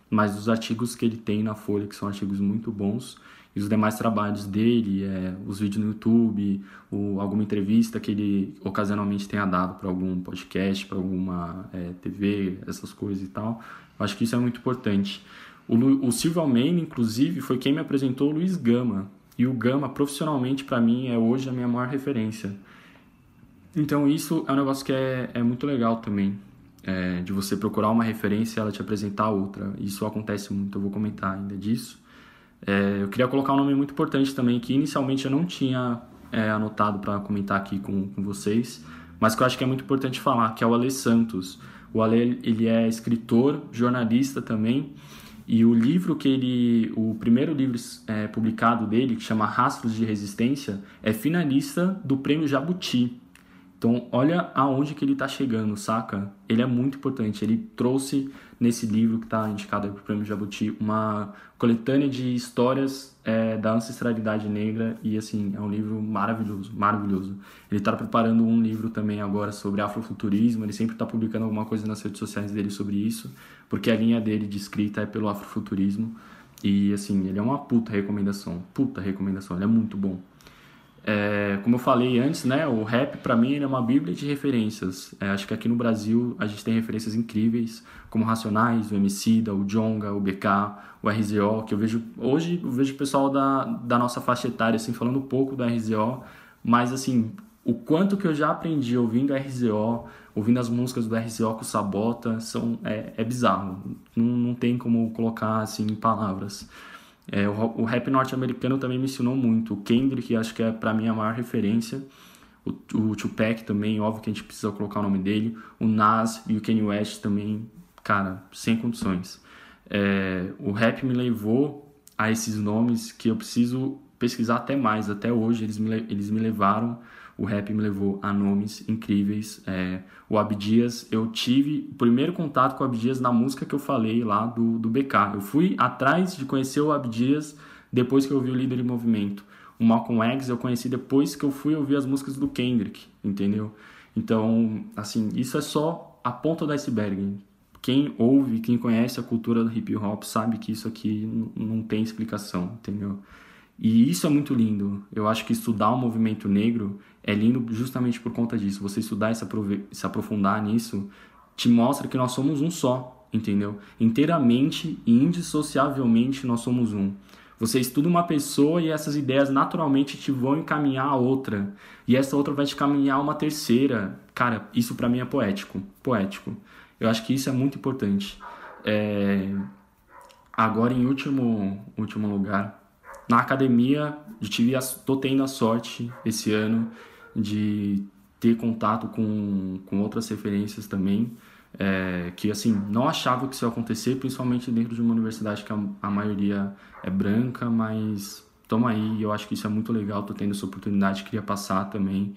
mas os artigos que ele tem na Folha, que são artigos muito bons, e os demais trabalhos dele, é, os vídeos no YouTube, o, alguma entrevista que ele ocasionalmente tenha dado para algum podcast, para alguma é, TV, essas coisas e tal. Acho que isso é muito importante. O, o Silvio Almeida, inclusive, foi quem me apresentou o Luiz Gama. E o Gama, profissionalmente, para mim, é hoje a minha maior referência. Então, isso é um negócio que é, é muito legal também. É, de você procurar uma referência e ela te apresentar outra. Isso acontece muito, eu vou comentar ainda disso. É, eu queria colocar um nome muito importante também, que inicialmente eu não tinha é, anotado para comentar aqui com, com vocês, mas que eu acho que é muito importante falar, que é o Ale Santos. O Ale ele é escritor, jornalista também, e o livro que ele, o primeiro livro é, publicado dele, que chama Rastros de Resistência, é finalista do Prêmio Jabuti. Então, olha aonde que ele está chegando, saca? Ele é muito importante. Ele trouxe nesse livro que está indicado para o Prêmio Jabuti uma coletânea de histórias é, da ancestralidade negra e, assim, é um livro maravilhoso, maravilhoso. Ele está preparando um livro também agora sobre afrofuturismo. Ele sempre está publicando alguma coisa nas redes sociais dele sobre isso, porque a linha dele de escrita é pelo afrofuturismo. E, assim, ele é uma puta recomendação, puta recomendação. Ele é muito bom. É, como eu falei antes, né, o rap para mim é uma bíblia de referências. É, acho que aqui no Brasil a gente tem referências incríveis, como Racionais, o Emicida, o Jonga, o BK, o RZO, que eu vejo hoje eu vejo o pessoal da, da nossa faixa etária assim falando um pouco do RZO, mas assim, o quanto que eu já aprendi ouvindo RZO, ouvindo as músicas do RZO com Sabota, são é, é bizarro. Não, não tem como colocar assim em palavras. É, o, o, rap norte-americano também me ensinou muito. O Kendrick, acho que é para mim a maior referência. O, o Tupac também, óbvio que a gente precisa colocar o nome dele. O Nas e o Kanye West também, cara, sem condições. É, o rap me levou a esses nomes que eu preciso pesquisar até mais. Até hoje eles me, eles me levaram. O rap me levou a nomes incríveis. É, o Abdias, eu tive o primeiro contato com o Abdias na música que eu falei lá do, do BK. Eu fui atrás de conhecer o Abdias depois que eu ouvi o Líder em Movimento. O Malcolm X eu conheci depois que eu fui ouvir as músicas do Kendrick, entendeu? Então, assim, isso é só a ponta do iceberg. Quem ouve, quem conhece a cultura do hip hop sabe que isso aqui não tem explicação, entendeu? E isso é muito lindo. Eu acho que estudar o movimento negro é lindo justamente por conta disso. Você estudar e se aprofundar nisso te mostra que nós somos um só, entendeu? Inteiramente e indissociavelmente nós somos um. Você estuda uma pessoa e essas ideias naturalmente te vão encaminhar a outra. E essa outra vai te caminhar a uma terceira. Cara, isso para mim é poético. Poético. Eu acho que isso é muito importante. É... Agora, em último, último lugar, na academia, eu tive, tô tendo a sorte esse ano de ter contato com, com outras referências também é, que assim não achava que isso ia acontecer, principalmente dentro de uma universidade que a, a maioria é branca, mas toma aí, eu acho que isso é muito legal, tô tendo essa oportunidade, queria passar também.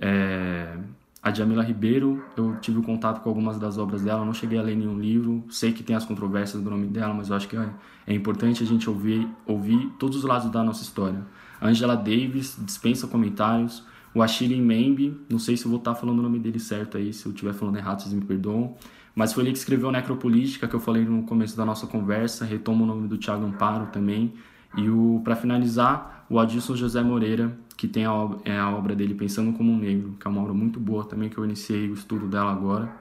É, a Jamila Ribeiro, eu tive contato com algumas das obras dela, não cheguei a ler nenhum livro, sei que tem as controvérsias do nome dela, mas eu acho que é, é importante a gente ouvir, ouvir todos os lados da nossa história. Angela Davis dispensa comentários, o Achille Membe, não sei se eu vou estar falando o nome dele certo aí, se eu estiver falando errado, vocês me perdoam. Mas foi ele que escreveu Necropolítica, que eu falei no começo da nossa conversa. Retomo o nome do Thiago Amparo também. E o para finalizar, o Adilson José Moreira, que tem a, é a obra dele Pensando como um Negro, que é uma obra muito boa também, que eu iniciei o estudo dela agora.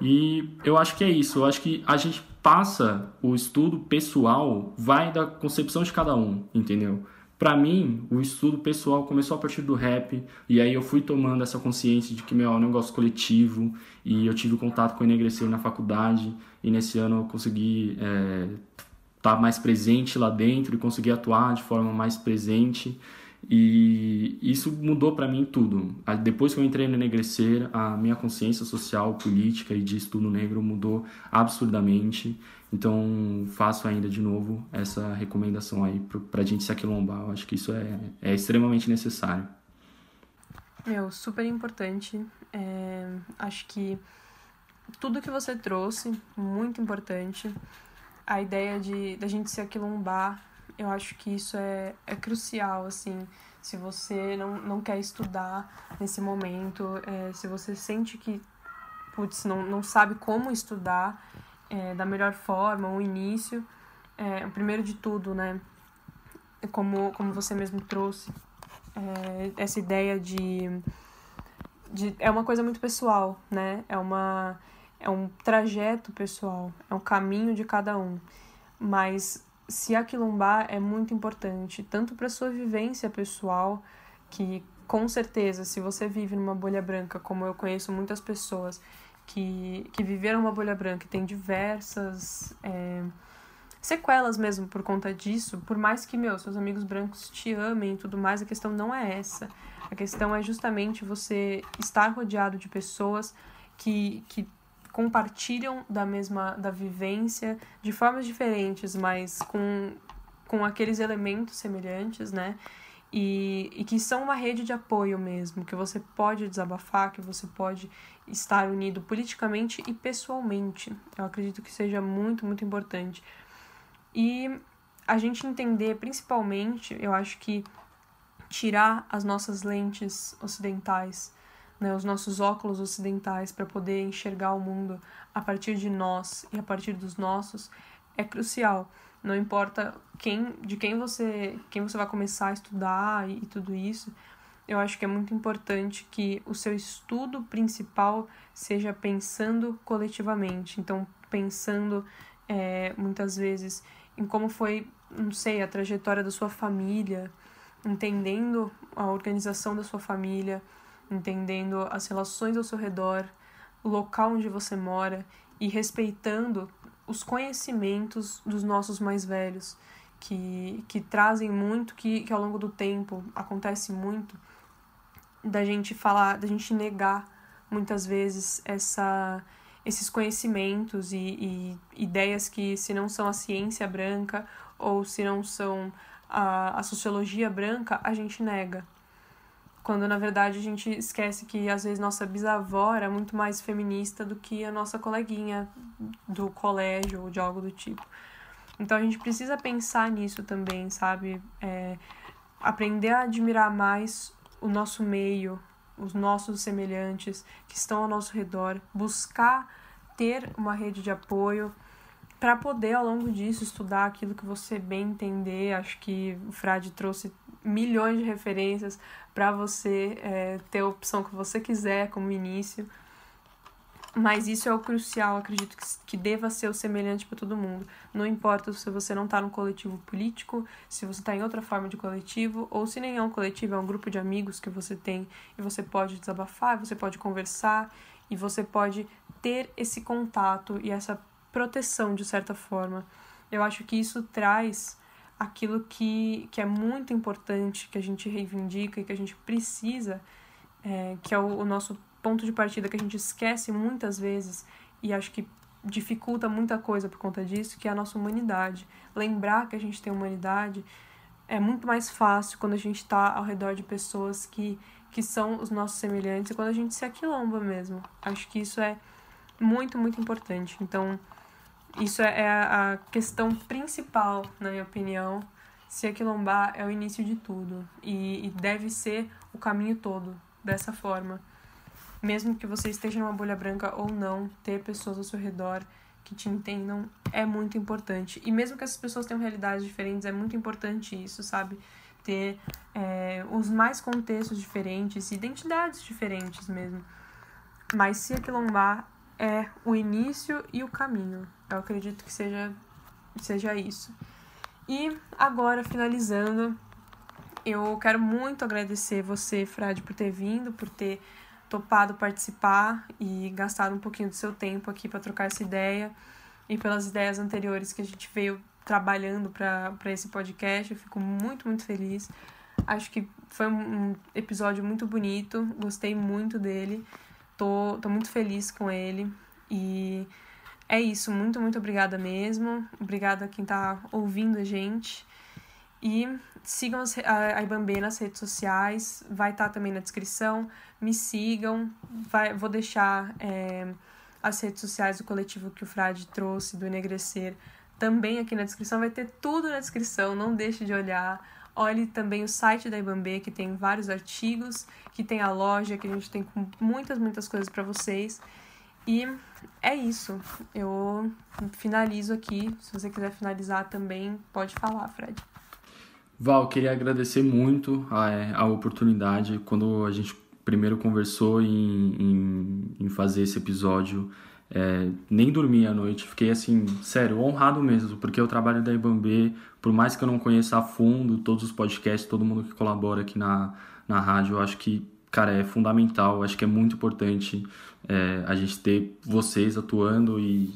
E eu acho que é isso. Eu acho que a gente passa o estudo pessoal, vai da concepção de cada um, entendeu? Para mim, o estudo pessoal começou a partir do rap, e aí eu fui tomando essa consciência de que meu é um negócio coletivo, e eu tive contato com o Enegrecer na faculdade, e nesse ano eu consegui estar é, tá mais presente lá dentro e conseguir atuar de forma mais presente. E isso mudou para mim tudo. Depois que eu entrei no Enegrecer, a minha consciência social, política e de estudo negro mudou absurdamente. Então, faço ainda de novo essa recomendação aí para a gente se aquilombar. Eu acho que isso é, é extremamente necessário. Meu, super importante. É, acho que tudo que você trouxe, muito importante. A ideia de da gente se aquilombar, eu acho que isso é, é crucial, assim. Se você não, não quer estudar nesse momento, é, se você sente que, putz, não, não sabe como estudar, é, da melhor forma, o início. É, primeiro de tudo, né, como, como você mesmo trouxe, é, essa ideia de, de. É uma coisa muito pessoal, né? É, uma, é um trajeto pessoal, é um caminho de cada um. Mas se aquilombar é muito importante, tanto para sua vivência pessoal, que com certeza, se você vive numa bolha branca, como eu conheço muitas pessoas que, que viveram uma bolha branca e tem diversas é, sequelas mesmo por conta disso, por mais que, meu, seus amigos brancos te amem e tudo mais, a questão não é essa. A questão é justamente você estar rodeado de pessoas que, que compartilham da mesma da vivência de formas diferentes, mas com, com aqueles elementos semelhantes, né? E, e que são uma rede de apoio mesmo, que você pode desabafar, que você pode estar unido politicamente e pessoalmente. Eu acredito que seja muito, muito importante. E a gente entender, principalmente, eu acho que tirar as nossas lentes ocidentais, né, os nossos óculos ocidentais para poder enxergar o mundo a partir de nós e a partir dos nossos é crucial. Não importa quem, de quem você, quem você vai começar a estudar e, e tudo isso, eu acho que é muito importante que o seu estudo principal seja pensando coletivamente. Então, pensando é, muitas vezes em como foi, não sei, a trajetória da sua família, entendendo a organização da sua família, entendendo as relações ao seu redor, o local onde você mora e respeitando os conhecimentos dos nossos mais velhos, que, que trazem muito, que, que ao longo do tempo acontece muito da gente falar, da gente negar muitas vezes essa, esses conhecimentos e, e ideias que, se não são a ciência branca ou se não são a, a sociologia branca, a gente nega. Quando na verdade a gente esquece que às vezes nossa bisavó era muito mais feminista do que a nossa coleguinha do colégio ou de algo do tipo. Então a gente precisa pensar nisso também, sabe? É, aprender a admirar mais o nosso meio, os nossos semelhantes que estão ao nosso redor, buscar ter uma rede de apoio para poder ao longo disso estudar aquilo que você bem entender. Acho que o Frade trouxe milhões de referências para você é, ter a opção que você quiser como início. Mas isso é o crucial, acredito que, que deva ser o semelhante para todo mundo. Não importa se você não está no coletivo político, se você está em outra forma de coletivo, ou se nem é um coletivo, é um grupo de amigos que você tem e você pode desabafar, você pode conversar e você pode ter esse contato e essa proteção de certa forma. Eu acho que isso traz aquilo que, que é muito importante, que a gente reivindica e que a gente precisa, é, que é o, o nosso ponto de partida que a gente esquece muitas vezes e acho que dificulta muita coisa por conta disso, que é a nossa humanidade. Lembrar que a gente tem humanidade é muito mais fácil quando a gente está ao redor de pessoas que, que são os nossos semelhantes e quando a gente se aquilomba mesmo. Acho que isso é muito, muito importante. Então, isso é, é a questão principal, na minha opinião. Se aquilombar é o início de tudo e, e deve ser o caminho todo dessa forma. Mesmo que você esteja numa bolha branca ou não, ter pessoas ao seu redor que te entendam é muito importante. E mesmo que essas pessoas tenham realidades diferentes, é muito importante isso, sabe? Ter é, os mais contextos diferentes, identidades diferentes mesmo. Mas se aquilombar é o início e o caminho. Eu acredito que seja, seja isso. E agora, finalizando, eu quero muito agradecer você, Frade, por ter vindo, por ter topado participar e gastado um pouquinho do seu tempo aqui para trocar essa ideia e pelas ideias anteriores que a gente veio trabalhando para esse podcast. Eu fico muito, muito feliz. Acho que foi um episódio muito bonito, gostei muito dele. Tô, tô muito feliz com ele e é isso, muito, muito obrigada mesmo. Obrigada a quem tá ouvindo a gente. E sigam a Ibambê nas redes sociais, vai estar tá também na descrição. Me sigam, vai, vou deixar é, as redes sociais do coletivo que o Frade trouxe, do Enegrecer, também aqui na descrição. Vai ter tudo na descrição, não deixe de olhar. Olhe também o site da Ibambê, que tem vários artigos, que tem a loja, que a gente tem com muitas, muitas coisas para vocês. E é isso. Eu finalizo aqui. Se você quiser finalizar também, pode falar, Fred. Val, queria agradecer muito a, a oportunidade. Quando a gente primeiro conversou em, em, em fazer esse episódio, é, nem dormi à noite. Fiquei assim, sério, honrado mesmo, porque o trabalho da Ibambê, por mais que eu não conheça a fundo todos os podcasts, todo mundo que colabora aqui na, na rádio, eu acho que cara, é fundamental. Acho que é muito importante é, a gente ter vocês atuando e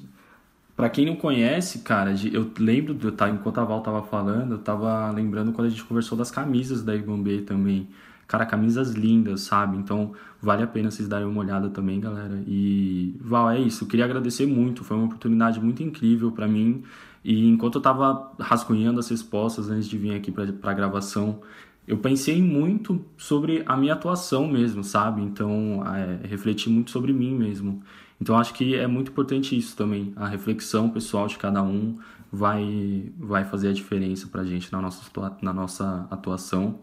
para quem não conhece, cara, eu lembro, eu tava, enquanto a Val tava falando, eu tava lembrando quando a gente conversou das camisas da Ibambe também. Cara, camisas lindas, sabe? Então, vale a pena vocês darem uma olhada também, galera. E, Val, é isso. Queria agradecer muito. Foi uma oportunidade muito incrível para mim. E enquanto eu tava rascunhando as respostas antes de vir aqui pra, pra gravação, eu pensei muito sobre a minha atuação mesmo, sabe? Então, é, refleti muito sobre mim mesmo. Então, acho que é muito importante isso também. A reflexão pessoal de cada um vai, vai fazer a diferença pra gente na nossa, na nossa atuação.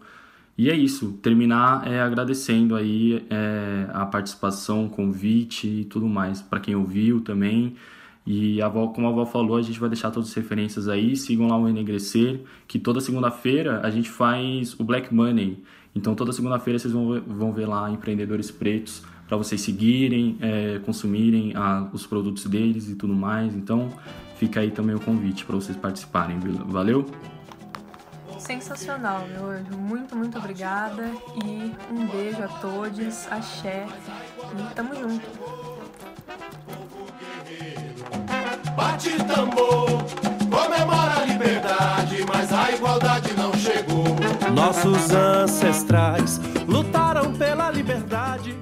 E é isso, terminar é agradecendo aí é, a participação, o convite e tudo mais, para quem ouviu também. E a avó, como a avó falou, a gente vai deixar todas as referências aí. Sigam lá o Enegrecer, que toda segunda-feira a gente faz o Black Money. Então toda segunda-feira vocês vão ver, vão ver lá empreendedores pretos para vocês seguirem, é, consumirem a, os produtos deles e tudo mais. Então fica aí também o convite para vocês participarem. Valeu? Sensacional, meu anjo. Muito, muito obrigada. E um beijo a todos. Axé. E tamo junto. Bate tambor, comemora a liberdade, mas a igualdade não chegou. Nossos ancestrais lutaram pela liberdade.